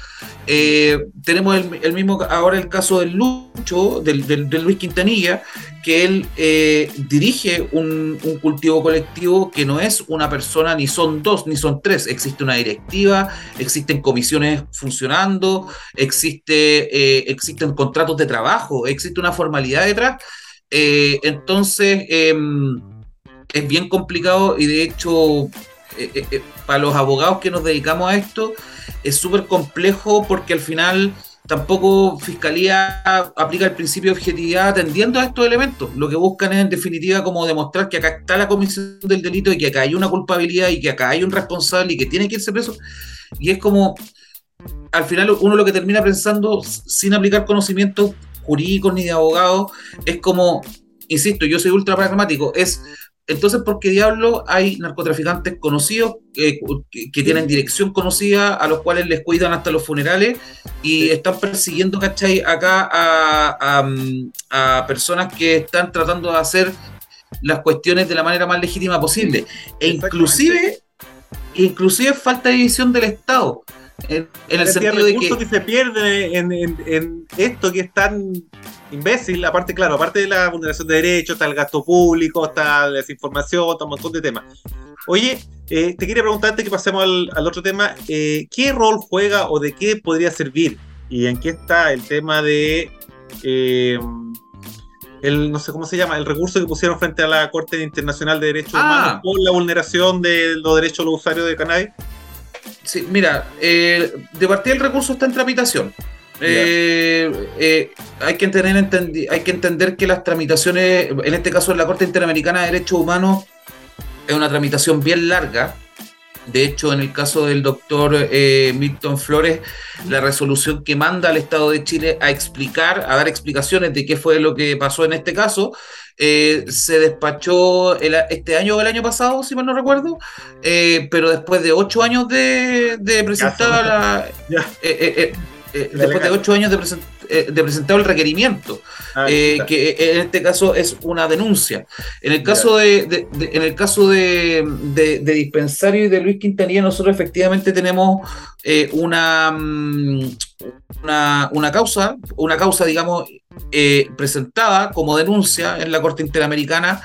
S3: Eh, tenemos el, mismo ahora el caso del Lucho, del, Luis Quintanilla, que él eh, dirige un, cultivo colectivo que no es una persona, ni son dos, ni son tres. Existe una directiva, existen comisiones funcionando, existe, existen contratos de trabajo, existe una formalidad detrás. entonces, em, es bien complicado y de hecho eh, eh, eh, para los abogados que nos dedicamos a esto es súper complejo porque al final tampoco Fiscalía aplica el principio de objetividad atendiendo a estos elementos. Lo que buscan es en definitiva como demostrar que acá está la comisión del delito y que acá hay una culpabilidad y que acá hay un responsable y que tiene que irse preso. Y es como, al final uno lo que termina pensando sin aplicar conocimientos jurídicos ni de abogados, es como, insisto, yo soy ultra pragmático, es entonces, ¿por qué diablo hay narcotraficantes conocidos que, tienen dirección conocida, a los cuales les cuidan hasta los funerales y están persiguiendo, ¿cachai? Acá a, personas que están tratando de hacer las cuestiones de la manera más legítima posible. E inclusive, inclusive falta de división del Estado. En, el sentido de que...
S2: que se pierde en, en, esto que es tan imbécil, aparte, claro, aparte de la vulneración de derechos, está el gasto público, está la desinformación, está un montón de temas. Oye, eh, te quería preguntarte que pasemos al, otro tema. Eh, ¿Qué rol juega o de qué podría servir? ¿Y en qué está el tema de eh, el, no sé cómo se llama, el recurso que pusieron frente a la Corte Internacional de Derechos ah. Humanos por la vulneración de los derechos de los usuarios de cannabis?
S3: Sí, mira, de partida el recurso está en tramitación. Eh, eh, hay, que entender, hay que entender que las tramitaciones, en este caso en la Corte Interamericana de Derechos Humanos, es una tramitación bien larga. De hecho, en el caso del doctor eh, Milton Flores, la resolución que manda al Estado de Chile a explicar, a dar explicaciones de qué fue lo que pasó en este caso, eh, se despachó este año o el año pasado, si mal no recuerdo, eh, pero después de ocho años de, presentar la, después de ocho años de eh, de presentar el requerimiento, ah, eh, que en este caso es una denuncia. En el caso de, en el caso de, Dispensario y de Luis Quintanilla, nosotros efectivamente tenemos eh, una, mm, una, una, causa, una causa, digamos, presentada como denuncia en la Corte Interamericana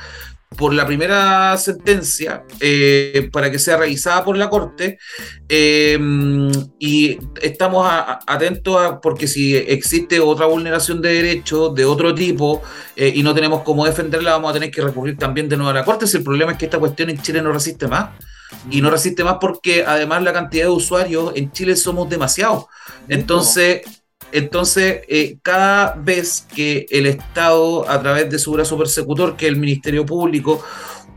S3: por la primera sentencia eh, para que sea revisada por la Corte eh, y estamos atentos a, porque si existe otra vulneración de derechos de otro tipo eh, y no tenemos cómo defenderla, vamos a tener que recurrir también de nuevo a la Corte. Si el problema es que esta cuestión en Chile no resiste más. Y no resiste más porque además la cantidad de usuarios en Chile somos demasiados. Entonces, entonces, eh, cada vez que el Estado, a través de su brazo persecutor, que es el Ministerio Público,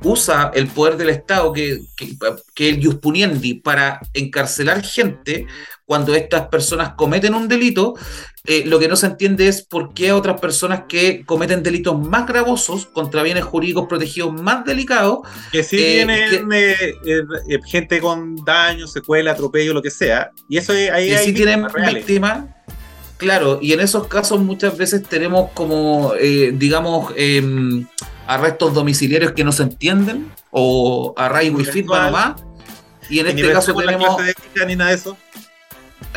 S3: usa el poder del Estado, que, que, el Yuspuniendi, para encarcelar gente, cuando estas personas cometen un delito, eh, lo que no se entiende es por qué a otras personas que cometen delitos más gravosos contra bienes jurídicos protegidos más delicados.
S2: Que sí eh, tienen gente con daño, secuela, atropello, lo que sea. Y eso ahí
S3: hay. tienen víctimas Claro, y en esos casos muchas veces tenemos como, eh, digamos, em, arrestos domiciliarios que no se entienden o arraigo y firma nomás. Y en este caso tenemos...
S2: ni nada de eso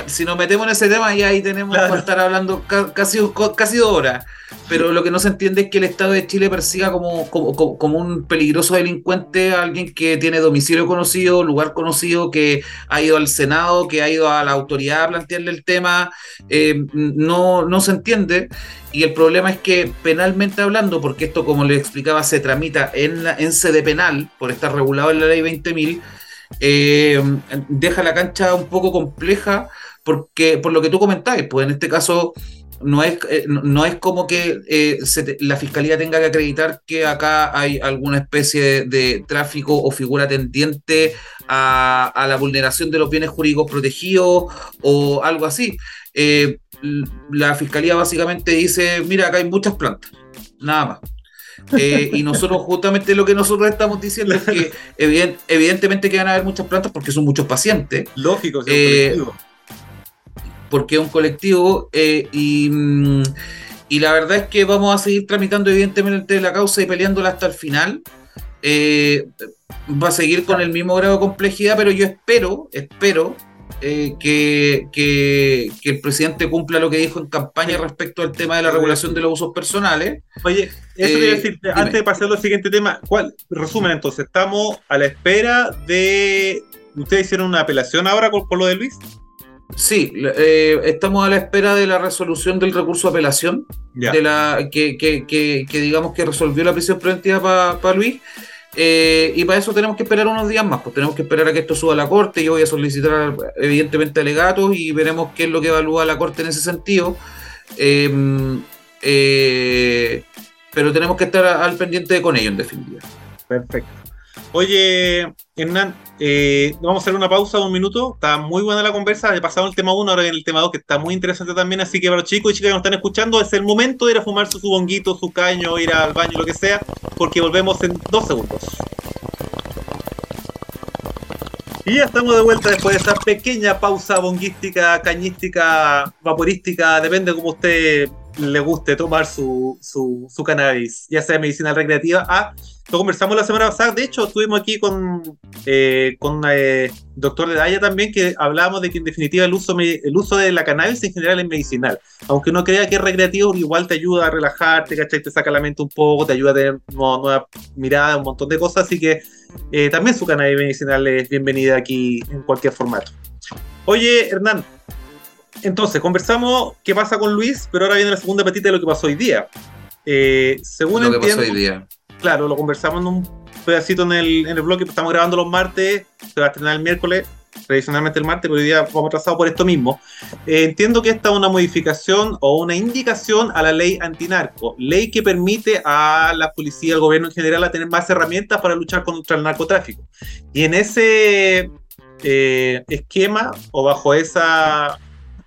S3: si nos metemos en ese tema, ya ahí tenemos que estar hablando casi, casi dos horas. Pero lo que no se entiende es que el Estado de Chile persiga como, como, un peligroso delincuente a alguien que tiene domicilio conocido, lugar conocido, que ha ido al Senado, que ha ido a la autoridad a plantearle el tema. Eh, no, no se entiende. Y el problema es que penalmente hablando, porque esto, como le explicaba, se tramita en, en sede penal, por estar regulado en la ley 20.000, eh, deja la cancha un poco compleja porque por lo que tú comentabas, pues en este caso no es, eh, no es como que eh, la fiscalía tenga que acreditar que acá hay alguna especie de, tráfico o figura tendiente a, la vulneración de los bienes jurídicos protegidos o algo así. la fiscalía básicamente dice, mira, acá hay muchas plantas, nada más. Eh, y nosotros, justamente lo que nosotros estamos diciendo es que evidentemente que van a haber muchas plantas porque son muchos pacientes.
S2: Lógico, eh,
S3: porque es un colectivo eh, y, mm, y, la verdad es que vamos a seguir tramitando evidentemente la causa y peleándola hasta el final. va a seguir con el mismo grado de complejidad, pero yo espero, espero eh, que, el presidente cumpla lo que dijo en campaña respecto al tema de la regulación de los usos personales.
S2: Oye, eso eh, decir, antes de pasar al siguiente tema, ¿cuál? Resumen entonces, estamos a la espera de... ¿Ustedes hicieron una apelación ahora por, lo de Luis?
S3: Sí, eh, estamos a la espera de la resolución del recurso de apelación, de la que, que, digamos que resolvió la prisión preventiva para Luis. Eh, y para eso tenemos que esperar unos días más, pues tenemos que esperar a que esto suba a la Corte. Yo voy a solicitar, evidentemente, alegatos y veremos qué es lo que evalúa la Corte en ese sentido. Em, eh, pero tenemos que estar al pendiente con ello, en definitiva.
S2: Perfecto. Oye, Hernán, eh, vamos a hacer una pausa de un minuto. Está muy buena la conversa. He pasado el tema 1, ahora viene el tema 2, que está muy interesante también. Así que para los chicos y chicas que nos están escuchando, es el momento de ir a fumar su bonguito, su caño, ir al baño, lo que sea, porque volvemos en dos segundos. Y ya estamos de vuelta después de esa pequeña pausa bonguística, cañística, vaporística, depende de cómo usted le guste tomar su, su, su cannabis, ya sea medicinal recreativa, a lo conversamos la semana pasada, de hecho, estuvimos aquí con, eh, con eh, doctor de Daya también, que hablábamos de que en definitiva el uso, el uso de la cannabis en general es medicinal. Aunque no crea que es recreativo, igual te ayuda a relajarte, ¿cachai? Te saca la mente un poco, te ayuda a tener nueva, mirada, un montón de cosas, así que eh, también su cannabis medicinal es bienvenida aquí en cualquier formato. Oye, Hernán, entonces, conversamos qué pasa con Luis, pero ahora viene la segunda patita de lo que pasó hoy día. Eh, según
S3: lo que pasó hoy día
S2: claro, lo conversamos en un pedacito en el, en blog, estamos grabando los martes, se va a estrenar el miércoles, tradicionalmente el martes, pero hoy día vamos atrasados por esto mismo. Eh, entiendo que esta es una modificación o una indicación a la ley antinarco, ley que permite a la policía, al gobierno en general, a tener más herramientas para luchar contra el narcotráfico. Y en ese eh, esquema o bajo esa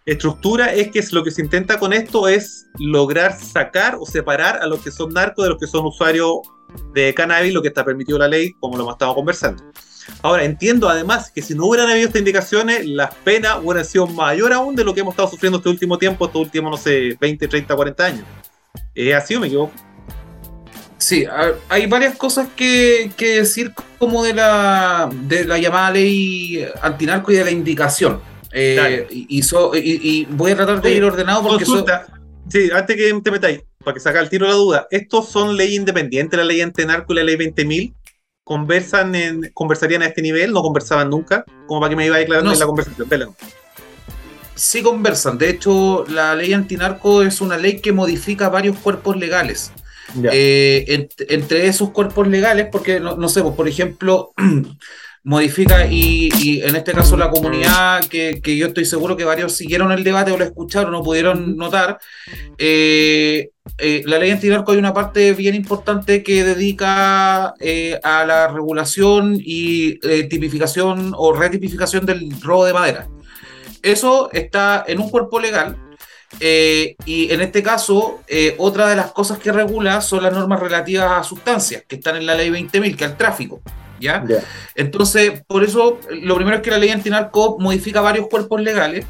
S2: estructura es que lo que se intenta con esto es lograr sacar o separar a los que son narcos de los que son usuarios de cannabis, lo que está permitido la ley, como lo hemos estado conversando. Ahora, entiendo además que si no hubieran habido estas indicaciones, las penas hubieran sido mayor aún de lo que hemos estado sufriendo este último tiempo, estos últimos, no sé, 20, 30, 40 años. ¿Es así o me equivoco?
S3: Sí, hay varias cosas que, decir como de la, de la llamada ley antinarco y de la indicación. Eh, y, voy a tratar de ir ordenado porque...
S2: Sí, antes que te metáis, para que saca el tiro la duda, ¿estos son leyes independientes, la ley antinarco y la ley 20.000? ¿Conversan en, ¿Conversarían a este nivel? ¿No conversaban nunca? Como para que me iba declarando en la conversación.
S3: Sí conversan. De hecho, la ley antinarco es una ley que modifica varios cuerpos legales. Eh, entre esos cuerpos legales, porque no, sé, pues, por ejemplo, [clears throat] modifica y, en este caso la comunidad, que, yo estoy seguro que varios siguieron el debate o lo escucharon o pudieron notar, eh, eh, la ley antinarco hay una parte bien importante que dedica a la regulación y tipificación o retipificación del robo de madera. Eso está en un cuerpo legal eh, y en este caso, eh, otra de las cosas que regula son las normas relativas a sustancias, que están en la ley 20.000, que es el tráfico. ¿Ya? Entonces, por eso, lo primero es que la ley antinarco modifica varios cuerpos legales,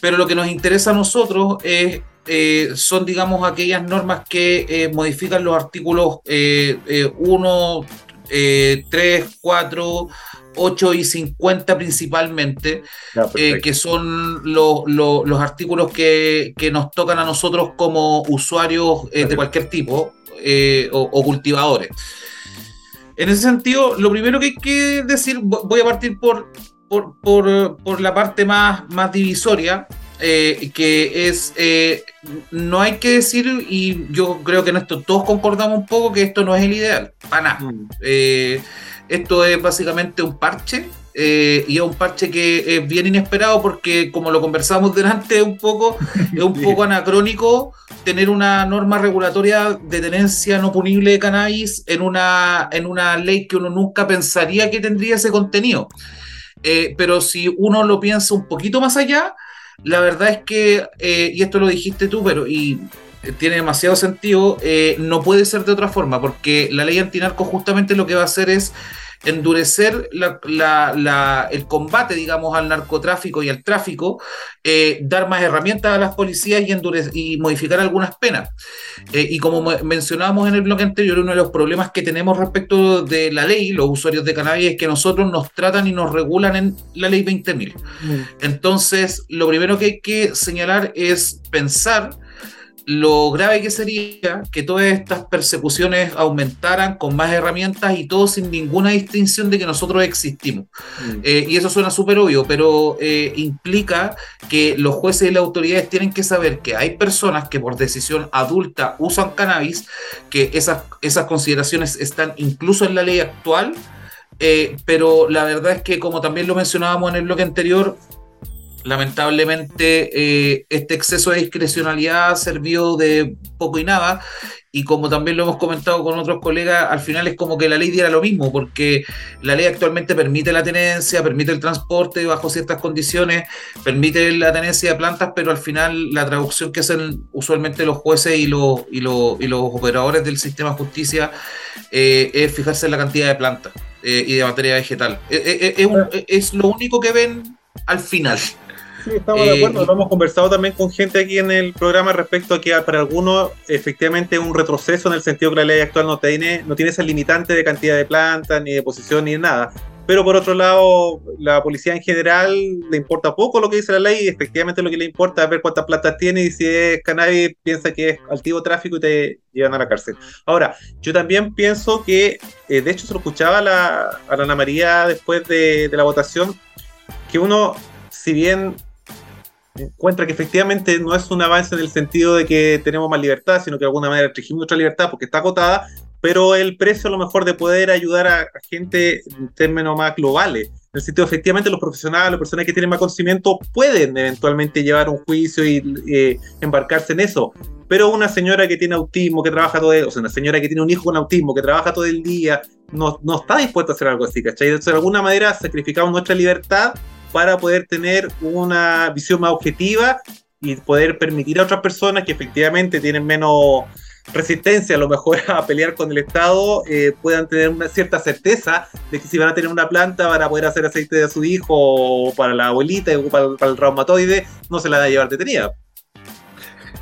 S3: pero lo que nos interesa a nosotros es, eh, son, digamos, aquellas normas que modifican los artículos 1, 3, 4, 8 y 50 principalmente, eh, que son los artículos que, nos tocan a nosotros como usuarios eh, de cualquier tipo eh, o, cultivadores. En ese sentido, lo primero que hay que decir, voy a partir por, por, la parte más, más divisoria, que es, no hay que decir, y yo creo que en esto todos concordamos un poco, que esto no es el ideal, para nada. Mm. Esto es básicamente un parche eh, y es un parche que es bien inesperado porque, como lo conversamos delante un poco, [laughs] es un poco anacrónico tener una norma regulatoria de tenencia no punible de cannabis en una, en una ley que uno nunca pensaría que tendría ese contenido. Eh, pero si uno lo piensa un poquito más allá, la verdad es que, eh, y esto lo dijiste tú, pero y tiene demasiado sentido, no puede ser de otra forma, porque la ley antinarco justamente lo que va a hacer es endurecer el combate, digamos, al narcotráfico y al tráfico, eh, dar más herramientas a las policías y, y modificar algunas penas. Eh, y como mencionábamos en el bloque anterior, uno de los problemas que tenemos respecto de la ley, los usuarios de cannabis, es que nosotros nos tratan y nos regulan en la ley 20.000. Mm. Entonces, lo primero que hay que señalar es pensar lo grave que sería que todas estas persecuciones aumentaran con más herramientas y todo sin ninguna distinción de que nosotros existimos. Mm. Eh, y eso suena súper obvio, pero eh, implica que los jueces y las autoridades tienen que saber que hay personas que por decisión adulta usan cannabis, que esas, esas consideraciones están incluso en la ley actual. Eh, pero la verdad es que, como también lo mencionábamos en el bloque anterior, lamentablemente eh, este exceso de discrecionalidad servido de poco y nada y como también lo hemos comentado con otros colegas, al final es como que la ley diera lo mismo, porque la ley actualmente permite la tenencia, permite el transporte bajo ciertas condiciones, permite la tenencia de plantas, pero al final la traducción que hacen usualmente los jueces y los, y los, y los operadores del sistema de justicia eh, es fijarse en la cantidad de plantas eh, y de materia vegetal. es lo único que ven al final.
S2: Sí, estamos de acuerdo. Eh, lo hemos conversado también con gente aquí en el programa respecto a que para algunos efectivamente es un retroceso en el sentido que la ley actual no tiene, no tiene ese limitante de cantidad de plantas, ni de posición, ni de nada. Pero por otro lado, la policía en general le importa poco lo que dice la ley y efectivamente lo que le importa es ver cuántas plantas tiene y si es cannabis piensa que es altivo tráfico y te llevan a la cárcel. Ahora, yo también pienso que, eh, de hecho se lo escuchaba a la, a Ana María después de, de la votación, que uno, si bien encuentra que efectivamente no es un avance en el sentido de que tenemos más libertad, sino que de alguna manera restringimos nuestra libertad porque está acotada, pero el precio a lo mejor de poder ayudar a, gente en términos más globales. En el sentido, efectivamente, los profesionales, las personas que tienen más conocimiento pueden eventualmente llevar un juicio y eh, embarcarse en eso. Pero una señora que tiene autismo, que trabaja todo el o sea, una señora que tiene un hijo con autismo, que trabaja todo el día, no, no está dispuesta a hacer algo así, ¿cachai? De alguna manera sacrificamos nuestra libertad para poder tener una visión más objetiva y poder permitir a otras personas que efectivamente tienen menos resistencia a lo mejor [laughs] a pelear con el Estado eh, puedan tener una cierta certeza de que si van a tener una planta para poder hacer aceite de su hijo o para la abuelita o para, el reumatoide, no se la va a llevar detenida.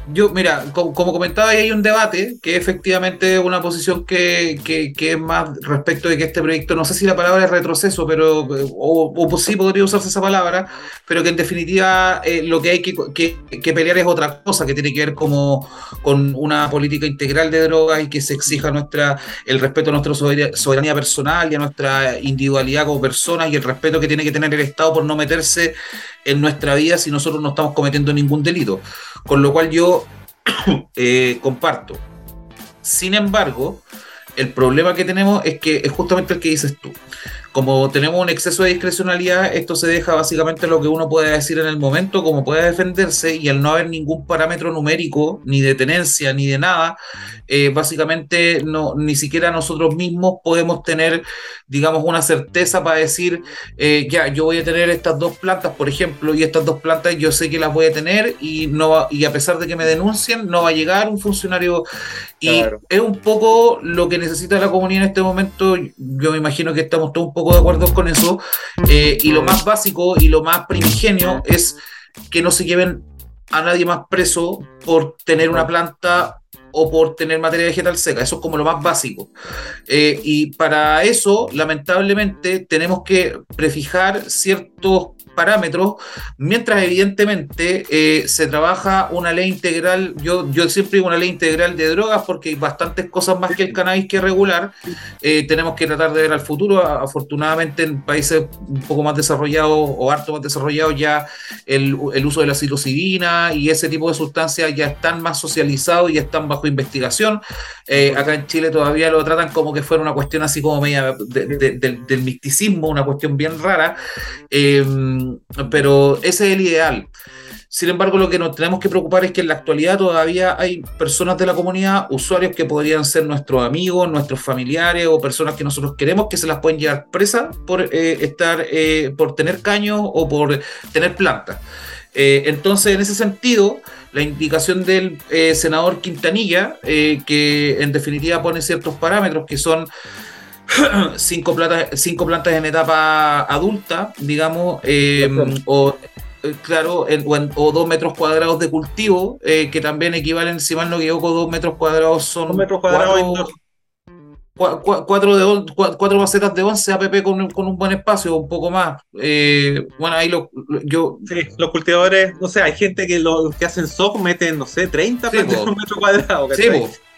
S3: Yo, mira, como, comentaba, hay un debate que efectivamente es una posición que, que, es más respecto de que este proyecto, no sé si la palabra es retroceso, pero o, o sí podría usarse esa palabra, pero que en definitiva eh, lo que hay que, que, pelear es otra cosa, que tiene que ver como con una política integral de drogas y que se exija nuestra el respeto a nuestra soberanía personal y a nuestra individualidad como personas y el respeto que tiene que tener el Estado por no meterse en nuestra vida si nosotros no estamos cometiendo ningún delito. Con lo cual yo [coughs] eh, comparto. Sin embargo, el problema que tenemos es que es justamente el que dices tú como tenemos un exceso de discrecionalidad, esto se deja básicamente lo que uno puede decir en el momento, como puede defenderse, y al no haber ningún parámetro numérico, ni de tenencia, ni de nada, eh, básicamente no, ni siquiera nosotros mismos podemos tener, digamos, una certeza para decir, eh, ya, yo voy a tener estas dos plantas, por ejemplo, y estas dos plantas yo sé que las voy a tener, y, no y a pesar de que me denuncien, no va a llegar un funcionario. Y es un poco lo que necesita la comunidad en este momento, yo me imagino que estamos todos un poco de acuerdo con eso. Eh, y lo más básico y lo más primigenio es que no se lleven a nadie más preso por tener una planta o por tener materia vegetal seca. Eso es como lo más básico. Eh, y para eso, lamentablemente, tenemos que prefijar ciertos parámetros, mientras evidentemente eh, se trabaja una ley integral, yo, siempre digo una ley integral de drogas porque hay bastantes cosas más que el cannabis que regular, eh, tenemos que tratar de ver al futuro, afortunadamente en países un poco más desarrollados o harto más desarrollados ya el, uso de la psilocibina y ese tipo de sustancias ya están más socializados y están bajo investigación, eh, acá en Chile todavía lo tratan como que fuera una cuestión así como media del misticismo, una cuestión bien rara. Pero ese es el ideal. Sin embargo, lo que nos tenemos que preocupar es que en la actualidad todavía hay personas de la comunidad, usuarios que podrían ser nuestros amigos, nuestros familiares o personas que nosotros queremos que se las pueden llevar presas por eh, estar, eh, por tener caños o por tener plantas. Eh, entonces, en ese sentido, la indicación del senador Quintanilla, que en definitiva pone ciertos parámetros que son [clears throat] cinco, plantas, cinco plantas en etapa adulta, digamos, eh, o eh, claro, o, dos metros cuadrados de cultivo, eh, que también equivalen, si mal no equivoco, dos metros cuadrados son
S2: dos metros cuadrados
S3: cuatro, de cuatro macetas de 11 APP con, con un buen espacio, un poco más. bueno, ahí lo, yo...
S2: Sí, los cultivadores, no sé, hay gente que los que hacen soft meten, no sé, 30 sí, por metro cuadrado.
S3: Sí,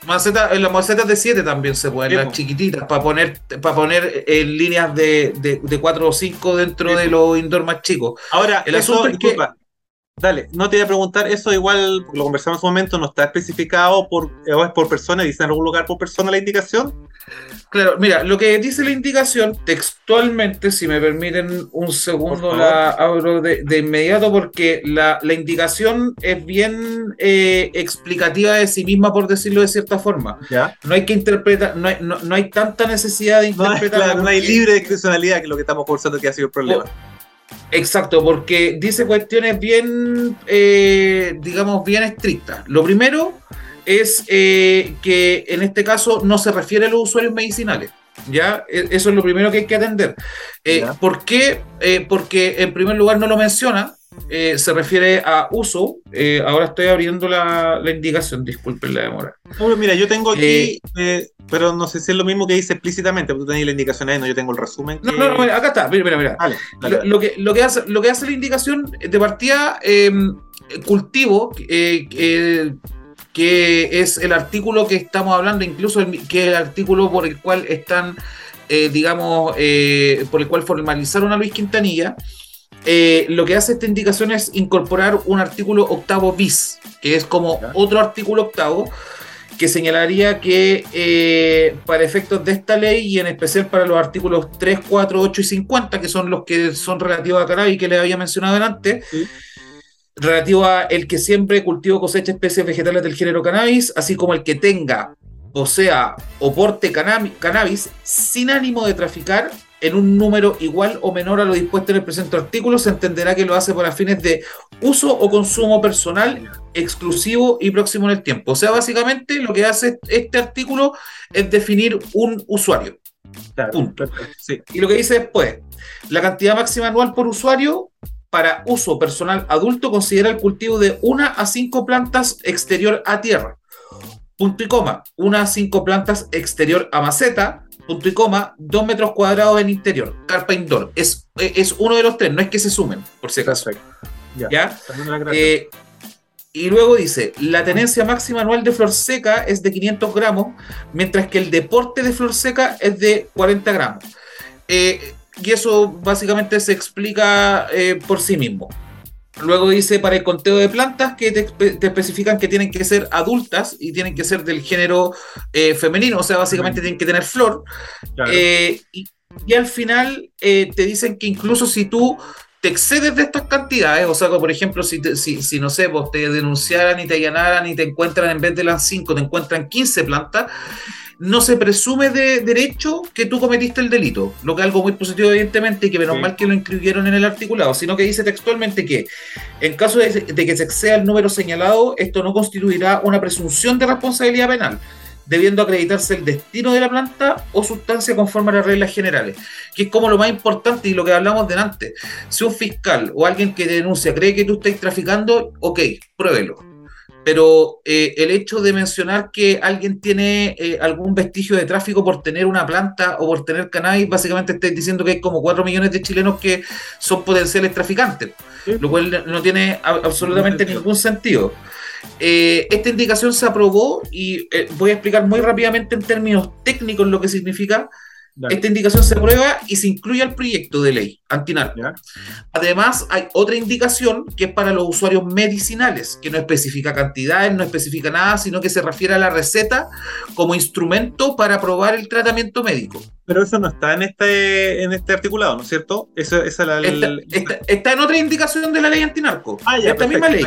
S3: en las macetas de 7 también se pueden, las chiquititas, para poner, para poner en líneas de, de, 4 o 5 dentro de los indoor más chicos.
S2: Ahora, el asunto es que. Dale, no te voy a preguntar, eso igual, lo conversamos en su momento, no está especificado por, es por persona, dice en algún lugar por persona la indicación.
S3: Claro, mira, lo que dice la indicación textualmente, si me permiten un segundo, la abro de, inmediato porque la, indicación es bien eh, explicativa de sí misma, por decirlo de cierta forma.
S2: ¿Ya?
S3: No hay que interpretar, no hay, no, hay tanta necesidad de interpretar.
S2: No, hay libre discrecionalidad, que es lo que estamos conversando que ha sido el problema.
S3: Exacto, porque dice cuestiones bien, eh, digamos, bien estrictas. Lo primero es eh, que en este caso no se refiere a los usuarios medicinales. ¿ya? E, eso es lo primero que hay que atender. Eh, ¿Por qué? Eh, porque en primer lugar no lo menciona, se refiere a uso. ahora estoy abriendo la, indicación, disculpen la demora.
S2: mira, yo tengo aquí, pero no sé si es lo mismo que dice explícitamente, porque tú tenés la indicación ahí, no, yo tengo el resumen.
S3: No, no, no, acá está, mira, mira. mira. Lo, que, lo, que hace, lo que hace la indicación de partida, em, cultivo, que es el artículo que estamos hablando, incluso que es el artículo por el cual están, eh, digamos, eh, por el cual formalizaron a Luis Quintanilla. Eh, lo que hace esta indicación es incorporar un artículo octavo bis, que es como otro artículo octavo, que señalaría que eh, para efectos de esta ley y en especial para los artículos 3, 4, 8 y 50, que son los que son relativos a cannabis que les había mencionado antes, relativo a el que siempre cultivo cosecha especies vegetales del género cannabis, así como el que tenga, o sea, o porte cannabis sin ánimo de traficar en un número igual o menor a lo dispuesto en el presente artículo, se entenderá que lo hace para fines de uso o consumo personal, exclusivo y próximo en el tiempo. O sea, básicamente lo que hace este artículo es definir un usuario. Punto. Y lo que dice después, la cantidad máxima anual por usuario para uso personal adulto considera el cultivo de una a cinco plantas exterior a tierra. Punto y coma, una a cinco plantas exterior a maceta, punto y coma, dos metros cuadrados en interior, carpa indoor. Es, es uno de los tres, no es que se sumen, por si acaso. ¿Ya? Eh, y luego dice, la tenencia máxima anual de flor seca es de 500 gramos, mientras que el deporte de flor seca es de 40 gramos. Eh, y eso básicamente se explica eh, por sí mismo. Luego dice para el conteo de plantas que te, especifican que tienen que ser adultas y tienen que ser del género eh, femenino, o sea, básicamente tienen que tener flor. Eh, y, al final te dicen que incluso si tú te excedes de estas cantidades, o sea, por ejemplo, si, si, si, no sé, vos te denunciaran y te allanaran y te encuentran en vez de las 5, te encuentran 15 plantas, no se presume de derecho que tú cometiste el delito, lo que es algo muy positivo evidentemente y que menos mal que lo incluyeron en el articulado, sino que dice textualmente que en caso de, que se exceda el número señalado, esto no constituirá una presunción de responsabilidad penal, debiendo acreditarse el destino de la planta o sustancia conforme a las reglas generales, que es como lo más importante y lo que hablamos delante. Si un fiscal o alguien que denuncia cree que tú estás traficando, ok, pruébelo pero eh, el hecho de mencionar que alguien tiene eh, algún vestigio de tráfico por tener una planta o por tener cannabis, básicamente estáis diciendo que hay como 4 millones de chilenos que son potenciales traficantes, lo cual no tiene absolutamente ningún sentido. Eh, esta indicación se aprobó y voy a explicar muy rápidamente en términos técnicos lo que significa. Esta indicación se aprueba y se incluye al proyecto de ley antinarco. Además, hay otra indicación que es para los usuarios medicinales, que no especifica cantidades, no especifica nada, sino que se refiere a la receta como instrumento para aprobar el tratamiento médico.
S2: Pero eso no está en este, en este articulado, ¿no es cierto?
S3: Esa, esa la, está, está, en otra indicación de la ley antinarco.
S2: Ah, ya, esta misma ley.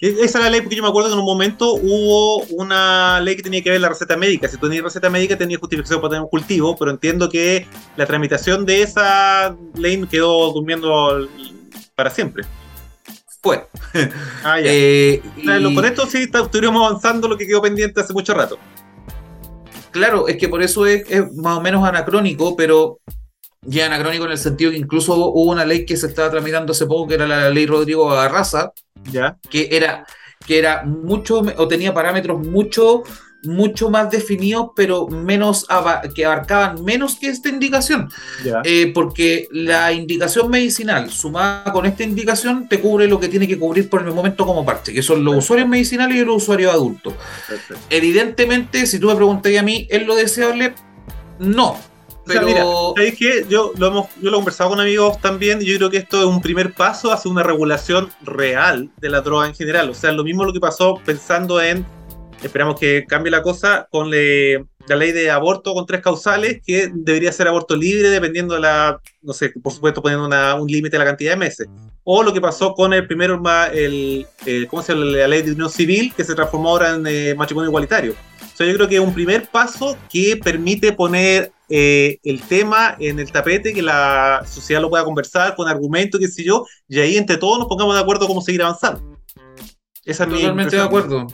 S2: E, esa es la ley porque yo me acuerdo que en un momento hubo una ley que tenía que ver la receta médica. Si tú tenías receta médica, tenías justificación para tener un cultivo, pero entiendo que la tramitación de esa ley quedó durmiendo para siempre.
S3: Fue.
S2: Ah, ya. [laughs] Eh, con esto sí estuvimos avanzando lo que quedó pendiente hace mucho rato.
S3: Claro, es que por eso es, más o menos anacrónico, pero ya anacrónico en el sentido que incluso hubo una ley que se estaba tramitando hace poco, que era la ley Rodrigo Agarraza,
S2: ya.
S3: que era, que era mucho, o tenía parámetros mucho mucho más definidos, pero menos que abarcaban menos que esta indicación. Eh, porque la indicación medicinal sumada con esta indicación te cubre lo que tiene que cubrir por el momento como parte, que son los usuarios medicinales y los usuarios adultos. Evidentemente, si tú me preguntas a mí, ¿es lo deseable? No. Pero...
S2: que yo lo, hemos, yo lo he conversado con amigos también y yo creo que esto es un primer paso hacia una regulación real de la droga en general. O sea, lo mismo lo que pasó pensando en Esperamos que cambie la cosa con la ley de aborto con tres causales, que debería ser aborto libre dependiendo de la, no sé, por supuesto poniendo un límite a la cantidad de meses. O lo que pasó con el primero, el, ¿cómo se llama? La ley de unión civil, que se transformó ahora en eh, matrimonio igualitario. O sea, yo creo que es un primer paso que permite poner eh, el tema en el tapete, que la sociedad lo pueda conversar con argumentos, qué sé yo, y ahí entre todos nos pongamos de acuerdo cómo seguir avanzando.
S3: Esa es Totalmente de acuerdo.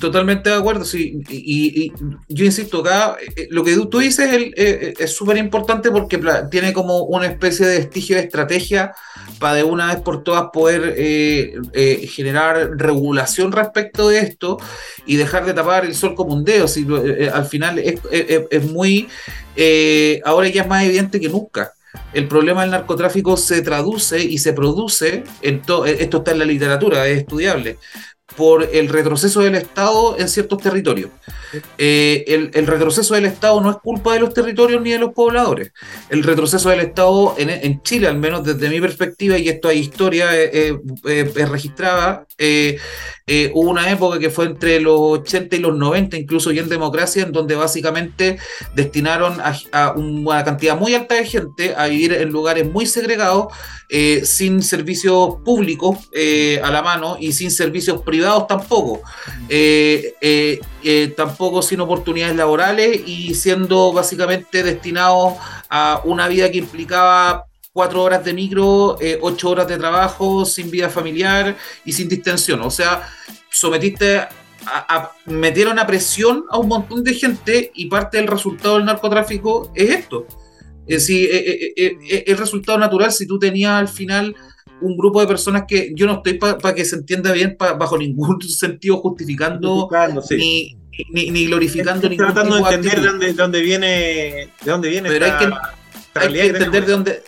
S3: Totalmente de acuerdo, sí. Y, yo insisto, acá eh, lo que tú dices es eh, súper importante porque tiene como una especie de vestigio de estrategia para de una vez por todas poder eh, generar regulación respecto de esto y dejar de tapar el sol como un dedo. Si, al final es, es muy, ahora ya es más evidente que nunca el problema del narcotráfico se traduce y se produce, en esto está en la literatura, es estudiable, por el retroceso del Estado en ciertos territorios. Eh, el, retroceso del Estado no es culpa de los territorios ni de los pobladores. El retroceso del Estado en, Chile, al menos desde mi perspectiva, y esto hay historia eh, eh, registrada, eh, hubo una época que fue entre los 80 y los 90, incluso en democracia, en donde básicamente destinaron a, una cantidad muy alta de gente a vivir en lugares muy segregados, eh, sin servicios públicos eh, a la mano y sin servicios privados tampoco. tampoco sin oportunidades laborales y siendo básicamente destinados a una vida que implicaba cuatro horas de micro, eh, ocho horas de trabajo, sin vida familiar y sin distensión. O sea, sometiste a, metieron a presión a un montón de gente y parte del resultado del narcotráfico es esto. Es decir, eh, eh, el resultado natural si tú tenías al final un grupo de personas que yo no estoy para que se entienda bien bajo ningún [laughs] sentido justificando ni, ni, glorificando
S2: ningún tratando de entender de dónde, de dónde, viene de dónde viene
S3: pero hay que, hay que entender de dónde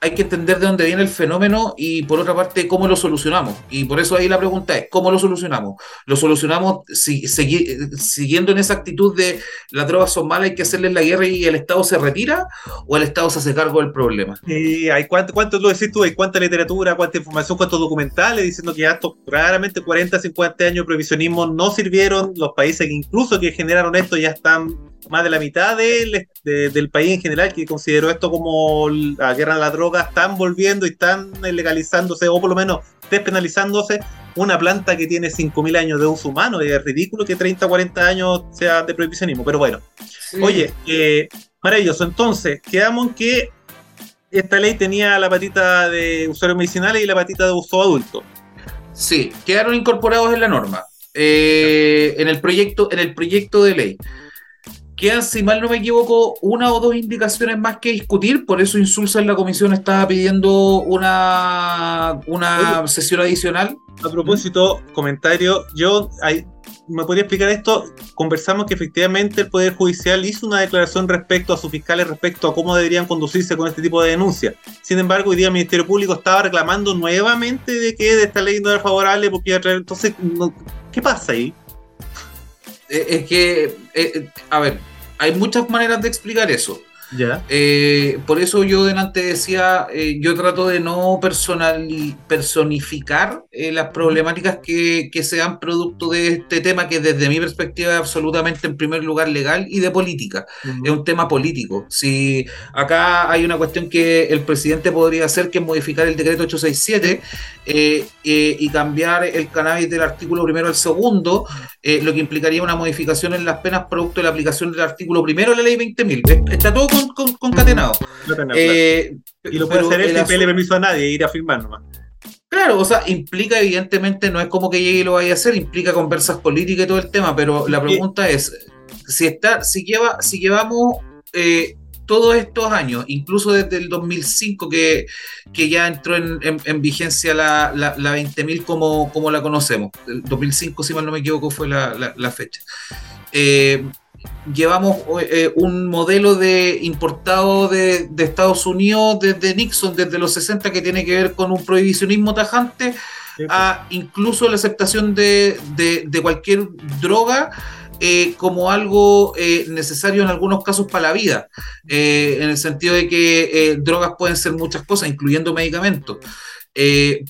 S3: hay que entender de dónde viene el fenómeno y por otra parte cómo lo solucionamos. Y por eso ahí la pregunta es, ¿cómo lo solucionamos? ¿Lo solucionamos siguiendo en esa actitud de las drogas son malas, hay que hacerles la guerra y el Estado se retira? ¿O el Estado se hace cargo del problema?
S2: Sí, hay cuánto, cuánto lo decís tú, hay cuánta literatura, cuánta información, cuántos documentales diciendo que estos raramente 40, 50 años de provisionismo no sirvieron, los países que incluso que generaron esto ya están más de la mitad del país en general que consideró esto como la guerra de la droga, están volviendo y están legalizándose, o por lo menos despenalizándose, una planta que tiene 5.000 años de uso humano. Y es ridículo que 30, 40 años sea de prohibicionismo, pero bueno. Oye, eh, maravilloso. Entonces, quedamos en que esta ley tenía la patita de usuarios medicinales y la patita de uso adulto.
S3: Sí, quedaron incorporados en la norma. Eh, en el proyecto, en el proyecto de ley quedan, si mal no me equivoco, una o dos indicaciones más que discutir, por eso Insulsa en la comisión estaba pidiendo una, una sesión adicional.
S2: A propósito, comentario, yo me podría explicar esto, conversamos que efectivamente el Poder Judicial hizo una declaración respecto a sus fiscales, respecto a cómo deberían conducirse con este tipo de denuncias. Sin embargo, hoy día el Ministerio Público estaba reclamando nuevamente de que esta ley no era favorable porque iba a traer... Entonces, ¿qué pasa ahí?
S3: Eh, es que, eh, eh, a ver, hay muchas maneras de explicar eso. Eh, por eso yo delante decía, eh, yo trato de no personal, personificar eh, las problemáticas que, que, sean producto de este tema que desde mi perspectiva es absolutamente en primer lugar legal y de política. Es un tema político. Si acá hay una cuestión que el presidente podría hacer, que es modificar el decreto 867 y cambiar el cannabis del artículo primero al segundo, lo que implicaría una modificación en las penas producto de la aplicación del artículo primero de la ley 20.000. Está todo concatenado.
S2: Eh, y lo puede hacer él sin pedirle permiso a nadie, ir a firmar nomás.
S3: Claro, o sea, implica evidentemente, no es como que llegue y lo vaya a hacer, implica conversas políticas y todo el tema, pero la pregunta es, si está, si lleva, si llevamos eh, todos estos años, incluso desde el 2005 que, que ya entró en, vigencia la, la, 20.000 como, como la conocemos, el 2005 si mal no me equivoco fue la, la fecha. Eh, llevamos eh, un modelo de importado de, Estados Unidos desde Nixon, desde los 60, que tiene que ver con un prohibicionismo tajante, pues. a incluso la aceptación de, cualquier droga. Eh, como algo eh, necesario en algunos casos para la vida, en el sentido de que drogas pueden ser muchas cosas, incluyendo medicamentos.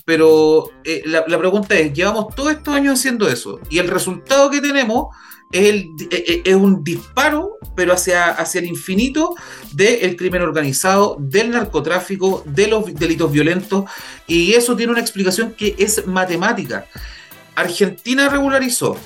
S3: pero la, la pregunta es, llevamos todos estos años haciendo eso y el resultado que tenemos es, el, e, e, un disparo, pero hacia, hacia el infinito del crimen organizado, del narcotráfico, de los delitos violentos, y eso tiene una explicación que es matemática. Argentina regularizó,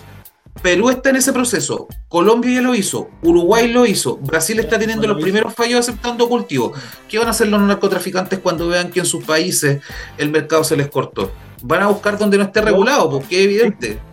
S3: Perú está en ese proceso, Colombia ya lo hizo, Uruguay lo hizo, Brasil está teniendo los primeros fallos aceptando cultivos. ¿Qué van a hacer los narcotraficantes cuando vean que en sus países el mercado se les cortó? Van a buscar donde no esté regulado, porque es evidente.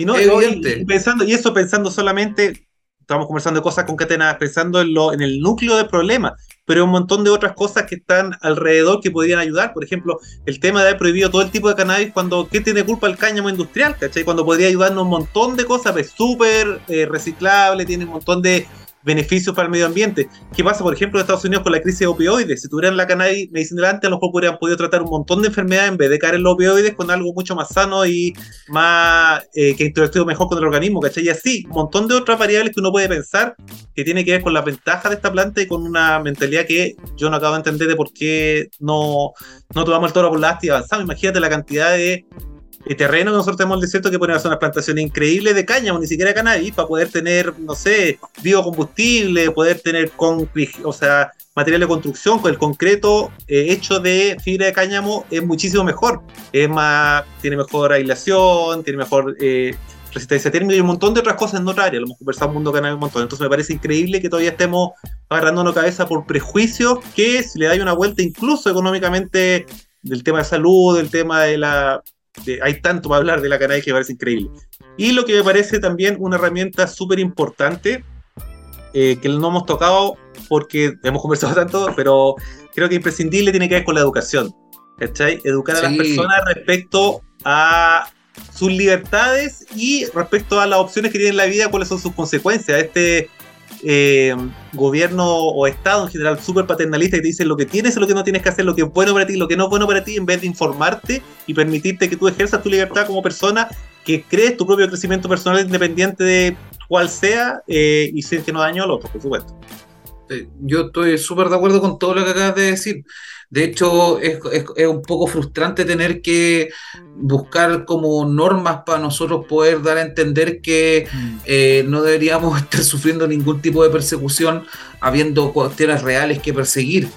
S2: Y no, Y, pensando, y eso pensando solamente, estamos conversando de cosas concatenadas, pensando en, lo, en el núcleo del problema, pero un montón de otras cosas que están alrededor que podrían ayudar. Por ejemplo, el tema de haber prohibido todo el tipo de cannabis cuando, ¿qué tiene culpa el cáñamo industrial? ¿Cachai? Cuando podría ayudarnos un montón de cosas, es súper eh, reciclable, tiene un montón de beneficios para el medio ambiente. ¿Qué pasa, por ejemplo, en Estados Unidos con la crisis de opioides? Si tuvieran la cannabis medicinal antes, a lo mejor hubieran podido tratar un montón de enfermedades en vez de caer en los opioides con algo mucho más sano y más eh, que introducido mejor con el organismo, ¿cachai? Y así, un montón de otras variables que uno puede pensar que tiene que ver con la ventaja de esta planta y con una mentalidad que yo no acabo de entender de por qué no, no tomamos el toro por la y avanzamos. Imagínate la cantidad de terreno que nosotros tenemos en el desierto que pueden hacer una plantación increíble de cáñamo, ni siquiera cannabis, para poder tener, no sé, biocombustible, poder tener con, o sea, material de construcción con el concreto eh, hecho de fibra de cáñamo es muchísimo mejor. Es más, tiene mejor aislación, tiene mejor eh, resistencia térmica y un montón de otras cosas en otra área. Lo hemos conversado en Mundo Cannabis un montón. Entonces me parece increíble que todavía estemos agarrando una cabeza por prejuicios que si le da una vuelta incluso económicamente del tema de salud, del tema de la... hay tanto para hablar de la cannabis que me parece increíble. Y lo que me parece también una herramienta súper importante eh, que no hemos tocado porque hemos [laughs] conversado tanto, pero creo que imprescindible tiene que ver con la educación. ¿Cachai? Educar a las personas respecto a sus libertades y respecto a las opciones que tienen en la vida, cuáles son sus consecuencias. Este eh, gobierno o Estado en general súper paternalista que te dice lo que tienes y lo que no tienes que hacer, lo que es bueno para ti, lo que no es bueno para ti, en vez de informarte y permitirte que tú ejerzas tu libertad como persona, que crees tu propio crecimiento personal independiente de cual sea eh, y sin que no daño al otro, por supuesto.
S3: Yo estoy súper de acuerdo con todo lo que acabas de decir. De hecho, es, un poco frustrante tener que buscar como normas para nosotros poder dar a entender que mm. eh, no deberíamos [laughs] estar sufriendo ningún tipo de persecución habiendo cuestiones reales que perseguir.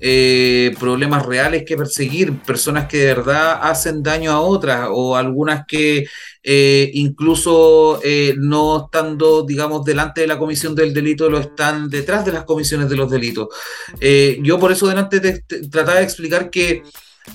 S3: Eh, problemas reales que perseguir, personas que de verdad hacen daño a otras o algunas que eh, incluso eh, no estando, digamos, delante de la comisión del delito, lo están detrás de las comisiones de los delitos. yo por eso delante te, trataba de explicar que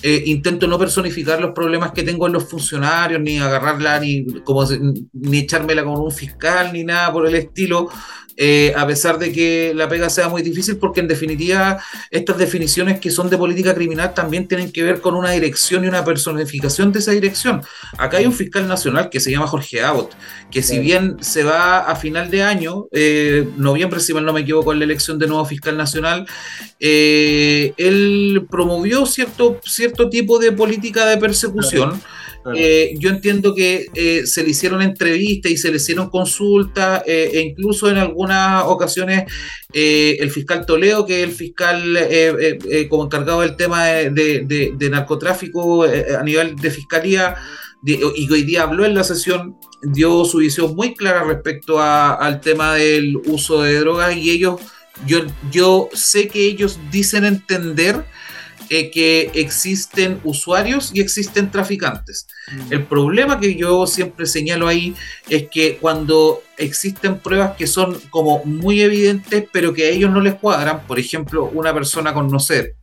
S3: intento no personificar los problemas que tengo en los funcionarios, ni agarrarla, ni, como, ni echármela con un fiscal, ni nada por el estilo, eh, a pesar de que la pega sea muy difícil, porque en definitiva estas definiciones que son de política criminal también tienen que ver con una dirección y una personificación de esa dirección. Acá hay un fiscal nacional que se llama Jorge Abbott, que si bien se va a final de año, eh, noviembre si mal no me equivoco, en la elección de nuevo fiscal nacional, eh, él promovió cierto, cierto tipo de política de persecución. Eh, yo entiendo que eh, se le hicieron entrevistas y se le hicieron consultas, eh, e incluso en algunas ocasiones el fiscal Toledo, que es el fiscal como encargado del tema de, narcotráfico a nivel de fiscalía, y hoy día habló en la sesión, dio su visión muy clara respecto al tema del uso de drogas y ellos, yo sé que ellos dicen entender eh, que existen usuarios y existen traficantes. El problema que yo siempre señalo ahí es que cuando existen pruebas que son como muy evidentes, pero que a ellos no les cuadran, por ejemplo, una persona con, no sé,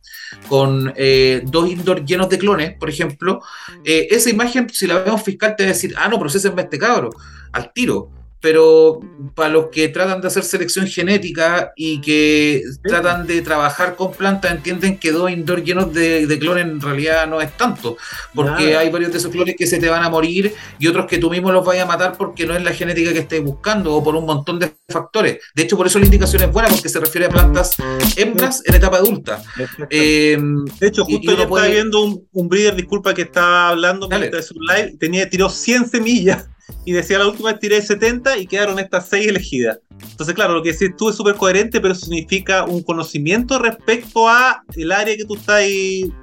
S3: con eh, dos indoor llenos de clones, por ejemplo, eh, esa imagen, si la vemos fiscal, te va a decir, ah, no, procesenme este cabro, al tiro pero para los que tratan de hacer selección genética y que tratan de trabajar con plantas, entienden que dos indoor llenos de, clones en realidad no es tanto, porque hay varios de esos clones que se te van a morir y otros que tú mismo los vayas a matar porque no es la genética que estés buscando o por un montón de factores. De hecho, por eso la indicación es buena, porque se refiere a plantas hembras en etapa adulta.
S2: Eh, de hecho, justo yo estaba viendo un, un breeder, disculpa que estaba hablando, de su live, tenía, tiró 100 semillas y decía la última tiré 70 y quedaron estas 6 elegidas. Entonces, claro, lo que decís tú es súper coherente, pero significa un conocimiento respecto a el área que tú estás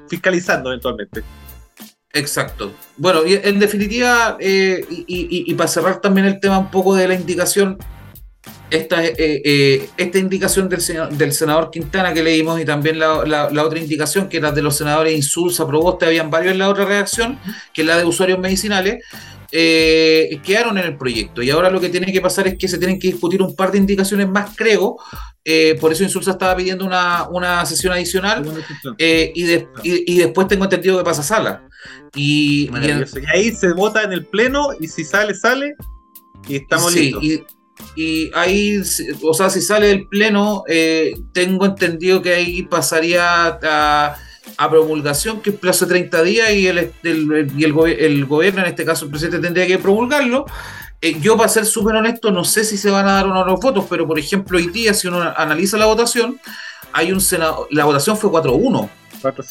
S2: fiscalizando eventualmente.
S3: Exacto. Bueno, y en definitiva, eh, y, para cerrar también el tema un poco de la indicación, esta, eh, eh, esta indicación del, senador Quintana que leímos y también la, otra indicación que era de los senadores Insulza, Proboste, habían varios en la otra redacción, que es la de usuarios medicinales, eh, quedaron en el proyecto y ahora lo que tiene que pasar es que se tienen que discutir un par de indicaciones más, creo. Eh, por eso Insulsa estaba pidiendo una, sesión adicional eh, y, después tengo entendido que pasa sala. Y,
S2: ahí se vota en el pleno y si sale, sale y estamos listos.
S3: Y, ahí, o sea, si sale del pleno, tengo entendido que ahí pasaría a a promulgación, que es plazo de 30 días, y, el, y el, gobierno, en este caso el presidente, tendría que promulgarlo. Eh, yo, para ser súper honesto, no sé si se van a dar o no los votos, pero por ejemplo, hoy día, si uno analiza la votación, hay un senado, la votación fue 4-1.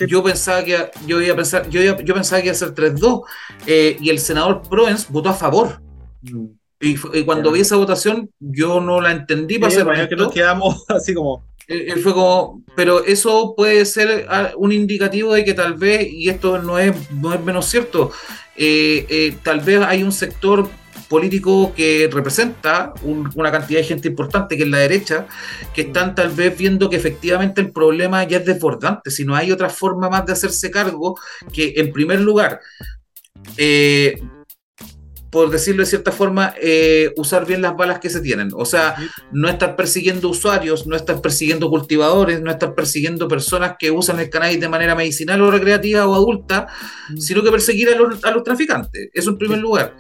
S3: Yo pensaba que yo iba a pensar, yo, yo pensaba que iba a ser 3-2 eh, y el senador Proens votó a favor. Mm. Y, cuando vi esa votación, yo no la entendí para
S2: ser que nos quedamos [laughs] así como
S3: él fue como, pero eso puede ser ah, un indicativo de que tal vez, y esto no es, no es menos cierto, tal vez hay un sector político que representa una cantidad de gente importante que es la derecha, que están tal vez viendo que efectivamente el problema ya es desbordante, si no hay otra forma más de hacerse cargo que en primer lugar, eh, por decirlo de cierta forma, eh, usar bien las balas que se tienen. O sea, no estar persiguiendo usuarios, no estar persiguiendo cultivadores, no estar persiguiendo personas que usan el cannabis de manera medicinal o recreativa o adulta, sino que perseguir a los, a los traficantes. Eso en primer lugar.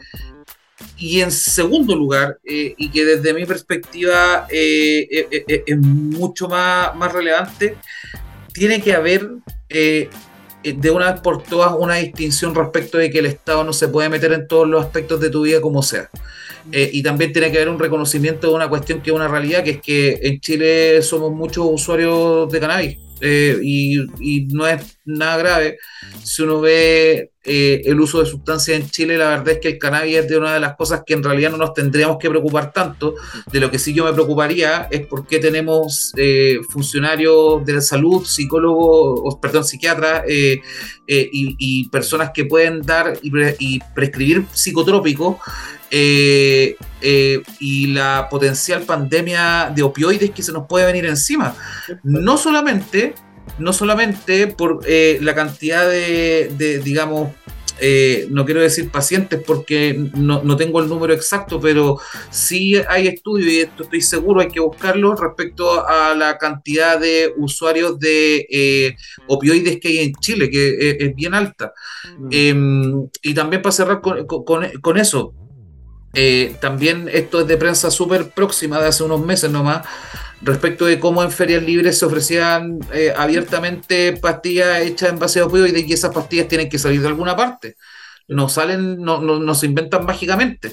S3: Y en segundo lugar, eh, y que desde mi perspectiva eh, es mucho más, más relevante, tiene que haber de una vez por todas una distinción respecto de que el Estado no se puede meter en todos los aspectos de tu vida como sea. y también tiene que haber un reconocimiento de una cuestión que es una realidad, que es que en Chile somos muchos usuarios de cannabis. Eh, y, no es nada grave. Si uno ve eh, el uso de sustancias en Chile, la verdad es que el cannabis es de una de las cosas que en realidad no nos tendríamos que preocupar tanto. De lo que sí yo me preocuparía es por qué tenemos eh, funcionarios de la salud, psicólogos, perdón, psiquiatras y, personas que pueden dar y, prescribir psicotrópicos. Y la potencial pandemia de opioides que se nos puede venir encima. No solamente no solamente por eh, la cantidad de, digamos, eh, no quiero decir pacientes porque no, tengo el número exacto, pero sí hay estudios y esto estoy seguro, hay que buscarlo respecto a la cantidad de usuarios de eh, opioides que hay en Chile, que es, bien alta. Mm. Em, y también para cerrar con, eso, también esto es de prensa súper próxima de hace unos meses nomás respecto de cómo en ferias libres se ofrecían eh, abiertamente pastillas hechas en base a opioides y esas pastillas tienen que salir de alguna parte. No salen, no, no, se inventan mágicamente.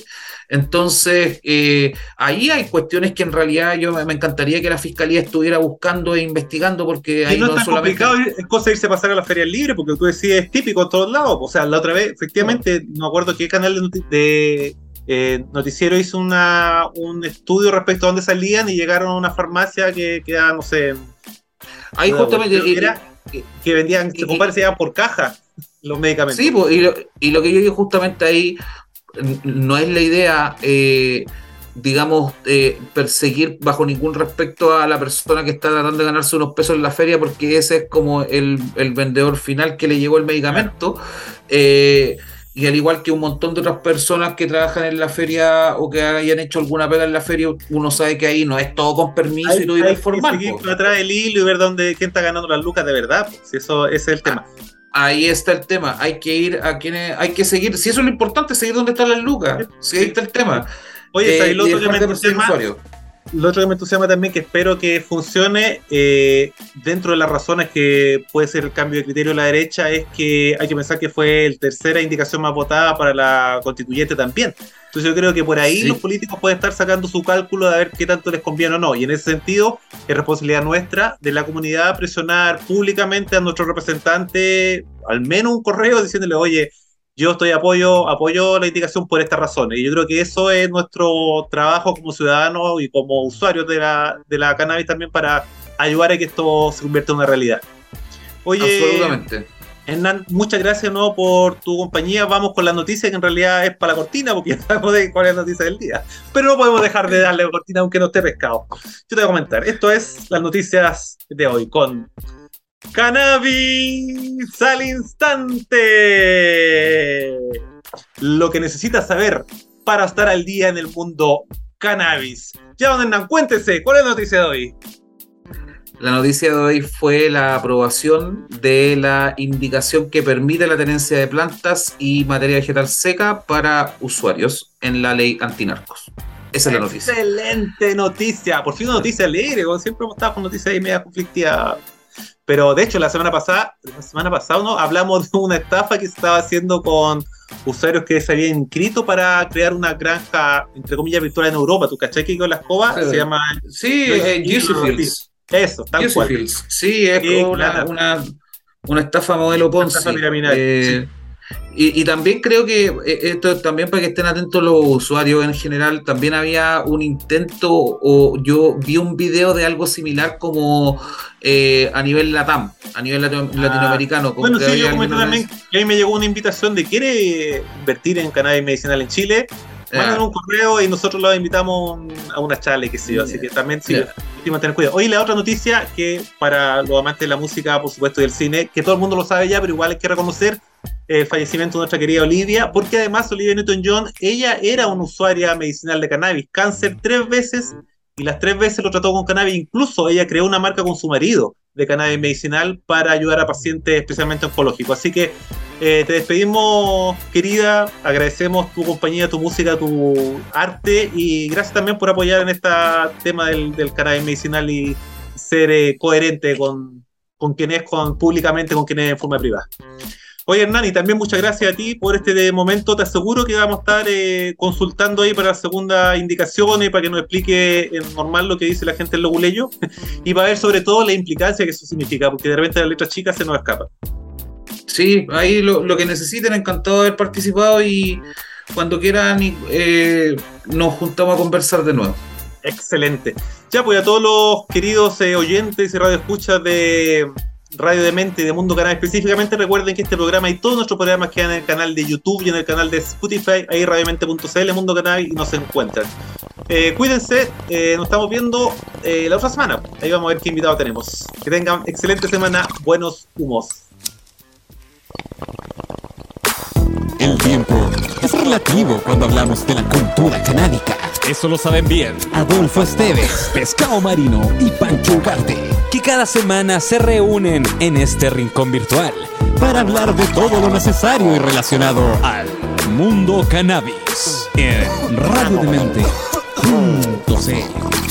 S3: Entonces, eh, ahí hay cuestiones que en realidad yo me, encantaría que la fiscalía estuviera buscando e investigando, porque ahí
S2: no, es tan complicado, es cosa irse a pasar a las ferias libres, porque tú decías, es típico en todos lados. O sea, la otra vez, efectivamente, no, me acuerdo qué canal de, eh, Noticiero hizo una, un estudio respecto a dónde salían y llegaron a una farmacia que queda, no sé.
S3: Ahí justamente.
S2: que vendían, se compara, por caja los medicamentos.
S3: Sí, y, lo, que yo digo justamente ahí no es la idea. Eh, digamos, eh, perseguir bajo ningún respecto a la persona que está tratando de ganarse unos pesos en la feria, porque ese es como el, vendedor final que le llegó el medicamento. Eh, y al igual que un montón de otras personas que trabajan en la feria o que hayan hecho alguna pega en la feria, uno sabe que ahí no es todo con permiso y todo hay formal.
S2: Hay que atrás del hilo y ver dónde, quién está ganando las lucas de verdad. Si eso ese es el tema.
S3: Ah, ahí está el tema. Hay que ir a quienes, hay que seguir. Si eso es lo importante, seguir dónde están las lucas. Si ahí está el tema.
S2: Oye, eh, otro que me lo otro que me entusiasma también, que espero que funcione eh, dentro de las razones que puede ser el cambio de criterio de la derecha, es que hay que pensar que fue la tercera indicación más votada para la constituyente también. Entonces yo creo que por ahí los políticos pueden estar sacando su cálculo de ver qué tanto les conviene o no. Y en ese sentido, es responsabilidad nuestra de la comunidad presionar públicamente a nuestro representante, al menos un correo diciéndole, oye, yo estoy apoyo, apoyo la indicación por estas razones. Y yo creo que eso es nuestro trabajo como ciudadanos y como usuarios de la, de la cannabis también para ayudar a que esto se convierta en una realidad. Oye, Absolutamente. Hernán, muchas gracias nuevo por tu compañía. Vamos con la noticia que en realidad es para la cortina, porque ya sabemos de cuál es la noticia del día. Pero no podemos dejar de darle cortina aunque no esté pescado. Yo te voy a comentar. Esto es las noticias de hoy con Cannabis al instante. Lo que necesitas saber para estar al día en el mundo cannabis. Ya, don Hernán, cuéntese, ¿cuál es la noticia de hoy?
S3: La noticia de hoy fue la aprobación de la indicación que permite la tenencia de plantas y materia vegetal seca para usuarios en la ley antinarcos. Esa es la noticia.
S2: Excelente noticia. Por fin una noticia alegre. Siempre hemos estado con noticias ahí media conflictiva pero de hecho, la semana pasada, la semana pasada ¿no? hablamos de una estafa que se estaba haciendo con usuarios que se habían inscrito para crear una granja, entre comillas, virtual en Europa. ¿Tú cachai que con la escoba se llama.
S3: Sí, eh, Fields.
S2: Eso, tal cual.
S3: Sí, es una, una, una, estafa modelo Ponzi. Estafa
S2: eh,
S3: Y, también creo que eh, esto también para que estén atentos los usuarios en general, también había un intento o yo vi un video de algo similar como eh, a nivel LATAM, a nivel ah. latinoamericano.
S2: bueno, sí, yo comenté también que ahí me llegó una invitación de quiere invertir en cannabis medicinal en Chile. Mandan un correo y nosotros los invitamos a una charla, que sé yo. Así que también sí, yeah. tener cuidado. Hoy la otra noticia que para los amantes de la música, por supuesto, y del cine, que todo el mundo lo sabe ya, pero igual hay que reconocer el fallecimiento de nuestra querida Olivia, porque además Olivia Newton-John, ella era una usuaria medicinal de cannabis, cáncer tres veces, y las tres veces lo trató con cannabis, incluso ella creó una marca con su marido de cannabis medicinal para ayudar a pacientes especialmente oncológicos. Así que eh, te despedimos, querida, agradecemos tu compañía, tu música, tu arte, y gracias también por apoyar en este tema del, cannabis medicinal y ser eh, coherente con, con quien con, públicamente, con quien es en forma privada. Oye, Hernán, y también muchas gracias a ti por este momento. Te aseguro que vamos a estar eh, consultando ahí para la segunda indicación y para que nos explique en normal lo que dice la gente en Loguleyo [laughs] y para ver sobre todo la implicancia que eso significa, porque de repente las letras chicas se nos escapan.
S3: Sí, ahí lo, que necesiten, encantado de haber participado y cuando quieran eh, nos juntamos a conversar de nuevo.
S2: Excelente. Ya, pues a todos los queridos eh, oyentes y radioescuchas de Radio de Mente y de Mundo Canal específicamente, recuerden que este programa y todos nuestros programas quedan en el canal de YouTube y en el canal de Spotify, ahí radiomente.cl, Mundo Canal y nos encuentran. Eh, cuídense, eh, nos estamos viendo eh, la otra semana. Ahí vamos a ver qué invitado tenemos. Que tengan excelente semana, buenos humos.
S4: El tiempo es relativo cuando hablamos de la cultura canábica. Eso lo saben bien Adolfo Esteves, Pescado Marino y Pancho Ugarte, que cada semana se reúnen en este rincón virtual para hablar de todo lo necesario y relacionado al mundo cannabis en radiodemente.cl.